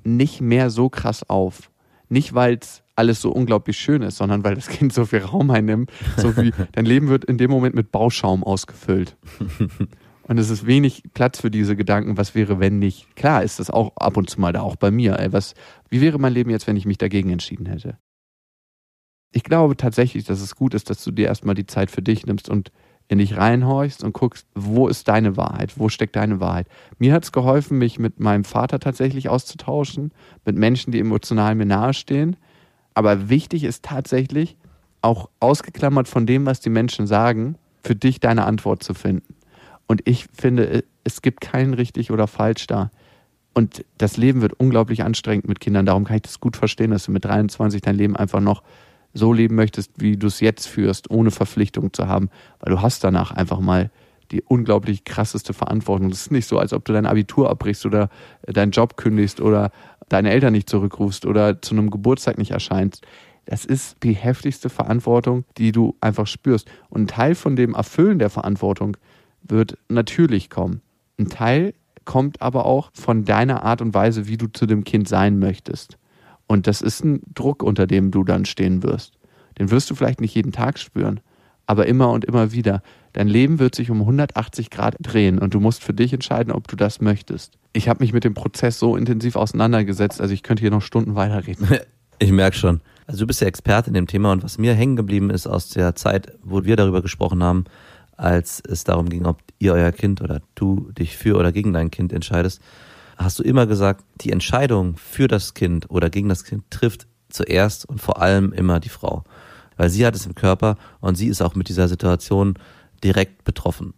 nicht mehr so krass auf. Nicht, weil es alles so unglaublich schön ist, sondern weil das Kind so viel Raum einnimmt, so wie [LAUGHS] dein Leben wird in dem Moment mit Bauschaum ausgefüllt. [LAUGHS] Und es ist wenig Platz für diese Gedanken, was wäre, wenn nicht. Klar ist das auch ab und zu mal da, auch bei mir. Ey, was, wie wäre mein Leben jetzt, wenn ich mich dagegen entschieden hätte? Ich glaube tatsächlich, dass es gut ist, dass du dir erstmal die Zeit für dich nimmst und in dich reinhorchst und guckst, wo ist deine Wahrheit, wo steckt deine Wahrheit. Mir hat es geholfen, mich mit meinem Vater tatsächlich auszutauschen, mit Menschen, die emotional mir nahestehen. Aber wichtig ist tatsächlich, auch ausgeklammert von dem, was die Menschen sagen, für dich deine Antwort zu finden. Und ich finde, es gibt kein richtig oder falsch da. Und das Leben wird unglaublich anstrengend mit Kindern. Darum kann ich das gut verstehen, dass du mit 23 dein Leben einfach noch so leben möchtest, wie du es jetzt führst, ohne Verpflichtung zu haben. Weil du hast danach einfach mal die unglaublich krasseste Verantwortung. Das ist nicht so, als ob du dein Abitur abbrichst oder deinen Job kündigst oder deine Eltern nicht zurückrufst oder zu einem Geburtstag nicht erscheinst. Das ist die heftigste Verantwortung, die du einfach spürst. Und ein Teil von dem Erfüllen der Verantwortung wird natürlich kommen. Ein Teil kommt aber auch von deiner Art und Weise, wie du zu dem Kind sein möchtest. Und das ist ein Druck, unter dem du dann stehen wirst. Den wirst du vielleicht nicht jeden Tag spüren, aber immer und immer wieder. Dein Leben wird sich um 180 Grad drehen und du musst für dich entscheiden, ob du das möchtest. Ich habe mich mit dem Prozess so intensiv auseinandergesetzt, also ich könnte hier noch Stunden weiterreden. [LAUGHS] Ich merke schon. Also du bist ja Experte in dem Thema und was mir hängen geblieben ist aus der Zeit, wo wir darüber gesprochen haben, als es darum ging, ob ihr euer Kind oder du dich für oder gegen dein Kind entscheidest, hast du immer gesagt, die Entscheidung für das Kind oder gegen das Kind trifft zuerst und vor allem immer die Frau. Weil sie hat es im Körper und sie ist auch mit dieser Situation direkt betroffen.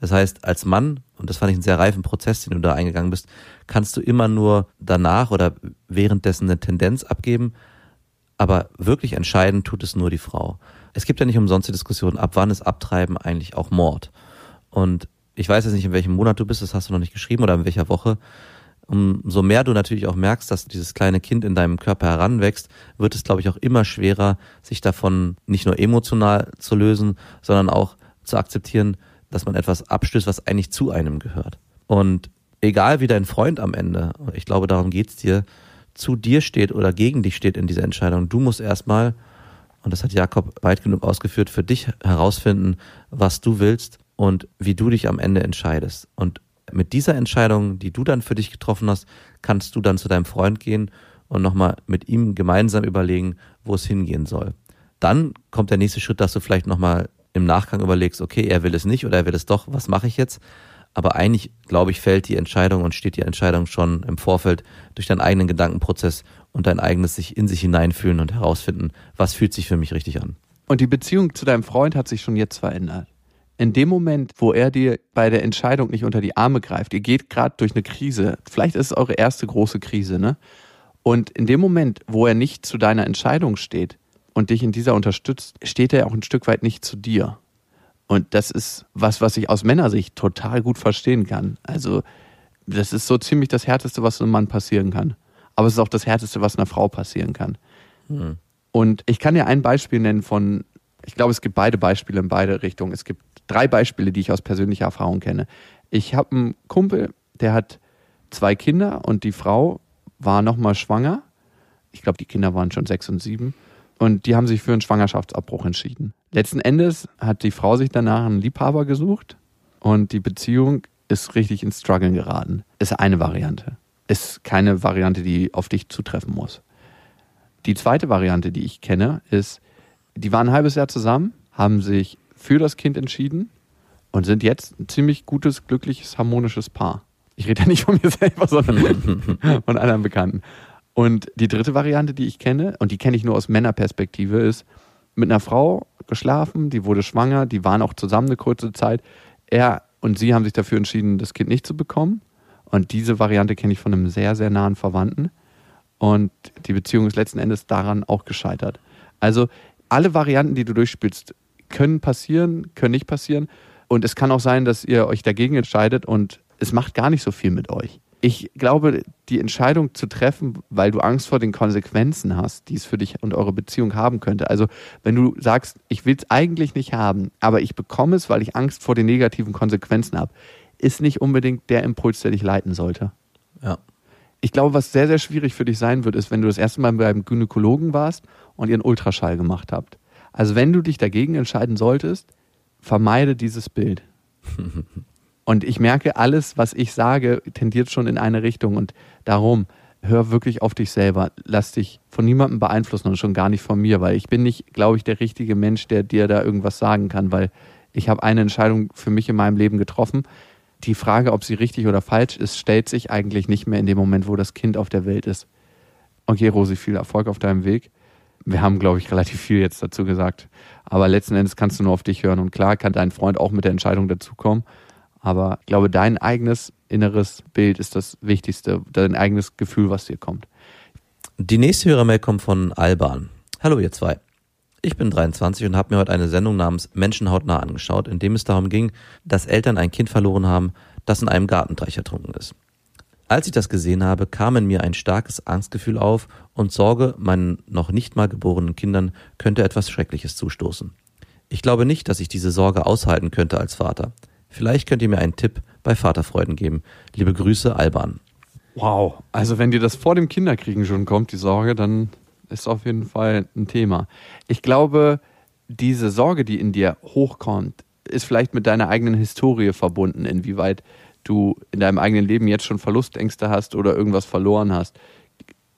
Das heißt, als Mann, und das fand ich einen sehr reifen Prozess, den du da eingegangen bist, kannst du immer nur danach oder währenddessen eine Tendenz abgeben, aber wirklich entscheiden tut es nur die Frau. Es gibt ja nicht umsonst die Diskussion, ab wann ist Abtreiben eigentlich auch Mord? Und ich weiß jetzt nicht, in welchem Monat du bist, das hast du noch nicht geschrieben oder in welcher Woche. Umso mehr du natürlich auch merkst, dass dieses kleine Kind in deinem Körper heranwächst, wird es, glaube ich, auch immer schwerer, sich davon nicht nur emotional zu lösen, sondern auch zu akzeptieren, dass man etwas abstößt, was eigentlich zu einem gehört. Und egal wie dein Freund am Ende, ich glaube, darum geht's dir, zu dir steht oder gegen dich steht in dieser Entscheidung. Du musst erstmal, und das hat Jakob weit genug ausgeführt, für dich herausfinden, was du willst und wie du dich am Ende entscheidest. Und mit dieser Entscheidung, die du dann für dich getroffen hast, kannst du dann zu deinem Freund gehen und nochmal mit ihm gemeinsam überlegen, wo es hingehen soll. Dann kommt der nächste Schritt, dass du vielleicht nochmal im Nachgang überlegst, okay, er will es nicht oder er will es doch, was mache ich jetzt? Aber eigentlich, glaube ich, fällt die Entscheidung und steht die Entscheidung schon im Vorfeld durch deinen eigenen Gedankenprozess und dein eigenes sich in sich hineinfühlen und herausfinden, was fühlt sich für mich richtig an. Und die Beziehung zu deinem Freund hat sich schon jetzt verändert. In dem Moment, wo er dir bei der Entscheidung nicht unter die Arme greift, ihr geht gerade durch eine Krise, vielleicht ist es eure erste große Krise, ne? Und in dem Moment, wo er nicht zu deiner Entscheidung steht und dich in dieser unterstützt, steht er auch ein Stück weit nicht zu dir. Und das ist was, was ich aus Männersicht total gut verstehen kann. Also, das ist so ziemlich das Härteste, was einem Mann passieren kann. Aber es ist auch das Härteste, was einer Frau passieren kann. Hm. Und ich kann dir ein Beispiel nennen von, ich glaube, es gibt beide Beispiele in beide Richtungen. Es gibt drei Beispiele, die ich aus persönlicher Erfahrung kenne. Ich habe einen Kumpel, der hat zwei Kinder und die Frau war nochmal schwanger. Ich glaube, die Kinder waren schon sechs und sieben. Und die haben sich für einen Schwangerschaftsabbruch entschieden. Letzten Endes hat die Frau sich danach einen Liebhaber gesucht und die Beziehung ist richtig ins Struggeln geraten. Ist eine Variante. Ist keine Variante, die auf dich zutreffen muss. Die zweite Variante, die ich kenne, ist, die waren ein halbes Jahr zusammen, haben sich für das Kind entschieden und sind jetzt ein ziemlich gutes, glückliches, harmonisches Paar. Ich rede ja nicht von mir selber, sondern [LAUGHS] von anderen Bekannten. Und die dritte Variante, die ich kenne, und die kenne ich nur aus Männerperspektive, ist mit einer Frau geschlafen, die wurde schwanger, die waren auch zusammen eine kurze Zeit. Er und sie haben sich dafür entschieden, das Kind nicht zu bekommen. Und diese Variante kenne ich von einem sehr, sehr nahen Verwandten. Und die Beziehung ist letzten Endes daran auch gescheitert. Also alle Varianten, die du durchspielst, können passieren, können nicht passieren. Und es kann auch sein, dass ihr euch dagegen entscheidet und es macht gar nicht so viel mit euch ich glaube, die Entscheidung zu treffen, weil du Angst vor den Konsequenzen hast, die es für dich und eure Beziehung haben könnte. Also wenn du sagst, ich will es eigentlich nicht haben, aber ich bekomme es, weil ich Angst vor den negativen Konsequenzen habe, ist nicht unbedingt der Impuls, der dich leiten sollte. Ja. Ich glaube, was sehr, sehr schwierig für dich sein wird, ist, wenn du das erste Mal beim Gynäkologen warst und ihr einen Ultraschall gemacht habt. Also wenn du dich dagegen entscheiden solltest, vermeide dieses Bild. Und ich merke, alles, was ich sage, tendiert schon in eine Richtung. Und darum, hör wirklich auf dich selber. Lass dich von niemandem beeinflussen und schon gar nicht von mir, weil ich bin nicht, glaube ich, der richtige Mensch, der dir da irgendwas sagen kann, weil ich habe eine Entscheidung für mich in meinem Leben getroffen. Die Frage, ob sie richtig oder falsch ist, stellt sich eigentlich nicht mehr in dem Moment, wo das Kind auf der Welt ist. Okay, Rosi, viel Erfolg auf deinem Weg. Wir haben, glaube ich, relativ viel jetzt dazu gesagt. Aber letzten Endes kannst du nur auf dich hören. Und klar kann dein Freund auch mit der Entscheidung dazukommen. Aber ich glaube, dein eigenes inneres Bild ist das Wichtigste, dein eigenes Gefühl, was dir kommt. Die nächste Hörermail kommt von Alban. Hallo ihr zwei. Ich bin 23 und habe mir heute eine Sendung namens Menschenhautnah angeschaut, in dem es darum ging, dass Eltern ein Kind verloren haben, das in einem Gartenteich ertrunken ist. Als ich das gesehen habe, kam in mir ein starkes Angstgefühl auf und Sorge, meinen noch nicht mal geborenen Kindern könnte etwas Schreckliches zustoßen. Ich glaube nicht, dass ich diese Sorge aushalten könnte als Vater. Vielleicht könnt ihr mir einen Tipp bei Vaterfreuden geben. Liebe Grüße, Alban. Wow. Also wenn dir das vor dem Kinderkriegen schon kommt, die Sorge, dann ist auf jeden Fall ein Thema. Ich glaube, diese Sorge, die in dir hochkommt, ist vielleicht mit deiner eigenen Historie verbunden, inwieweit du in deinem eigenen Leben jetzt schon Verlustängste hast oder irgendwas verloren hast.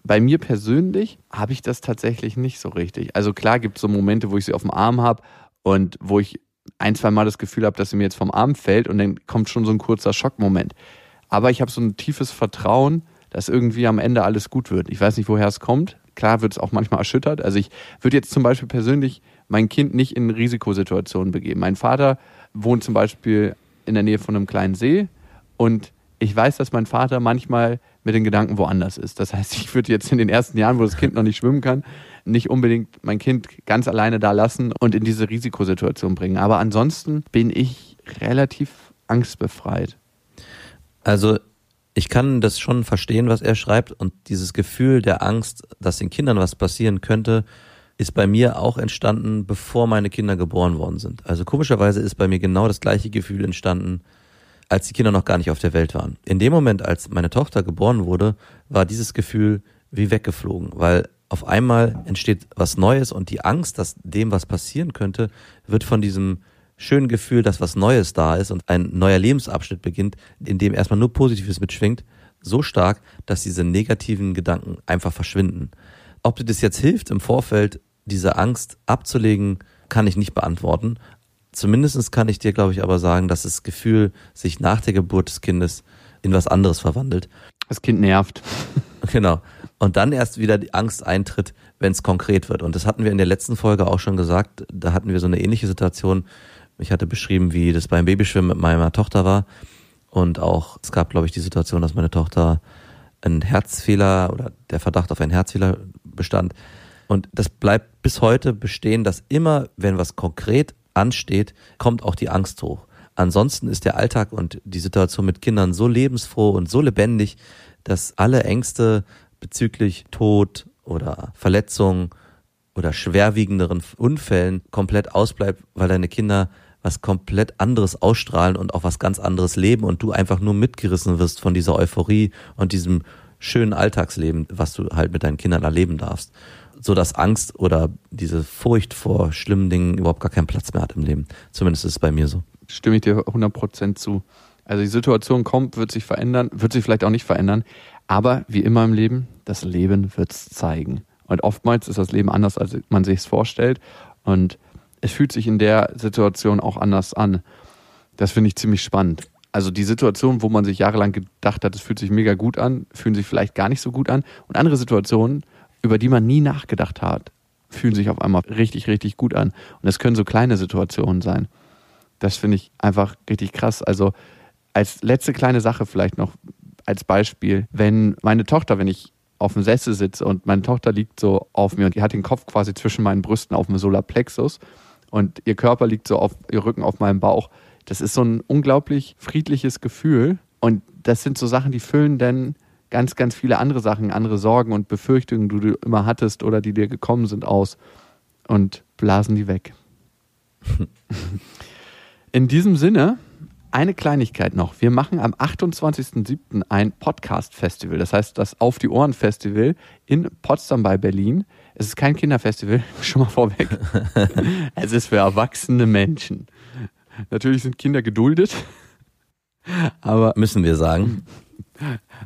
Bei mir persönlich habe ich das tatsächlich nicht so richtig. Also klar gibt es so Momente, wo ich sie auf dem Arm habe und wo ich ein, zwei Mal das Gefühl habe, dass sie mir jetzt vom Arm fällt und dann kommt schon so ein kurzer Schockmoment. Aber ich habe so ein tiefes Vertrauen, dass irgendwie am Ende alles gut wird. Ich weiß nicht, woher es kommt. Klar wird es auch manchmal erschüttert. Also ich würde jetzt zum Beispiel persönlich mein Kind nicht in Risikosituationen begeben. Mein Vater wohnt zum Beispiel in der Nähe von einem kleinen See und ich weiß, dass mein Vater manchmal mit den Gedanken woanders ist. Das heißt, [LAUGHS] ich würde jetzt in den ersten Jahren, wo das Kind noch nicht schwimmen kann, nicht unbedingt mein Kind ganz alleine da lassen und in diese Risikosituation bringen. Aber ansonsten bin ich relativ angstbefreit. Also ich kann das schon verstehen, was er schreibt und dieses Gefühl der Angst, dass den Kindern was passieren könnte, ist bei mir auch entstanden, bevor meine Kinder geboren worden sind. Also komischerweise ist bei mir genau das gleiche Gefühl entstanden, als die Kinder noch gar nicht auf der Welt waren. In dem Moment, als meine Tochter geboren wurde, war dieses Gefühl wie weggeflogen, weil auf einmal entsteht was Neues und die Angst, dass dem was passieren könnte, wird von diesem schönen Gefühl, dass was Neues da ist und ein neuer Lebensabschnitt beginnt, in dem erstmal nur Positives mitschwingt, so stark, dass diese negativen Gedanken einfach verschwinden. Ob dir das jetzt hilft, im Vorfeld diese Angst abzulegen, kann ich nicht beantworten. Zumindest kann ich dir, glaube ich, aber sagen, dass das Gefühl sich nach der Geburt des Kindes in was anderes verwandelt. Das Kind nervt. [LAUGHS] Genau. Und dann erst wieder die Angst eintritt, wenn es konkret wird. Und das hatten wir in der letzten Folge auch schon gesagt. Da hatten wir so eine ähnliche Situation. Ich hatte beschrieben, wie das beim Babyschwimmen mit meiner Tochter war. Und auch, es gab, glaube ich, die Situation, dass meine Tochter einen Herzfehler oder der Verdacht auf einen Herzfehler bestand. Und das bleibt bis heute bestehen, dass immer, wenn was konkret ansteht, kommt auch die Angst hoch. Ansonsten ist der Alltag und die Situation mit Kindern so lebensfroh und so lebendig, dass alle Ängste bezüglich Tod oder Verletzung oder schwerwiegenderen Unfällen komplett ausbleibt, weil deine Kinder was komplett anderes ausstrahlen und auch was ganz anderes leben und du einfach nur mitgerissen wirst von dieser Euphorie und diesem schönen Alltagsleben, was du halt mit deinen Kindern erleben darfst. So dass Angst oder diese Furcht vor schlimmen Dingen überhaupt gar keinen Platz mehr hat im Leben. Zumindest ist es bei mir so. Stimme ich dir 100% zu. Also die Situation kommt, wird sich verändern, wird sich vielleicht auch nicht verändern. Aber wie immer im Leben, das Leben wird es zeigen. Und oftmals ist das Leben anders, als man sich es vorstellt. Und es fühlt sich in der Situation auch anders an. Das finde ich ziemlich spannend. Also die Situation, wo man sich jahrelang gedacht hat, es fühlt sich mega gut an, fühlen sich vielleicht gar nicht so gut an. Und andere Situationen, über die man nie nachgedacht hat, fühlen sich auf einmal richtig, richtig gut an. Und es können so kleine Situationen sein. Das finde ich einfach richtig krass. Also als letzte kleine Sache vielleicht noch als Beispiel, wenn meine Tochter, wenn ich auf dem Sessel sitze und meine Tochter liegt so auf mir und die hat den Kopf quasi zwischen meinen Brüsten auf dem Solarplexus und ihr Körper liegt so auf ihr Rücken auf meinem Bauch. Das ist so ein unglaublich friedliches Gefühl und das sind so Sachen, die füllen dann ganz, ganz viele andere Sachen, andere Sorgen und Befürchtungen, die du immer hattest oder die dir gekommen sind, aus und blasen die weg. [LAUGHS] In diesem Sinne eine Kleinigkeit noch. Wir machen am 28.07. ein Podcast-Festival. Das heißt, das Auf die Ohren-Festival in Potsdam bei Berlin. Es ist kein Kinderfestival, [LAUGHS] schon mal vorweg. [LAUGHS] es ist für erwachsene Menschen. Natürlich sind Kinder geduldet, aber. Müssen wir sagen.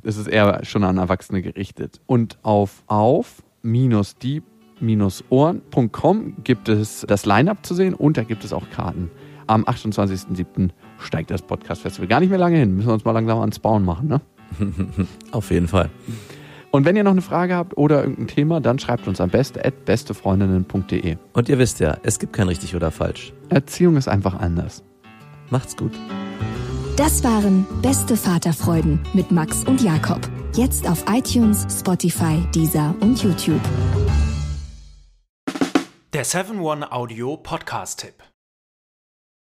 Das ist eher schon an Erwachsene gerichtet. Und auf auf-die-ohren.com gibt es das Line-Up zu sehen und da gibt es auch Karten. Am 28.07 steigt das Podcast-Festival. Gar nicht mehr lange hin. Müssen wir uns mal langsam ans Bauen machen, ne? [LAUGHS] Auf jeden Fall. Und wenn ihr noch eine Frage habt oder irgendein Thema, dann schreibt uns am besten at bestefreundinnen.de. Und ihr wisst ja, es gibt kein richtig oder falsch. Erziehung ist einfach anders. Macht's gut. Das waren Beste Vaterfreuden mit Max und Jakob. Jetzt auf iTunes, Spotify, Deezer und YouTube. Der 7-One-Audio-Podcast-Tipp.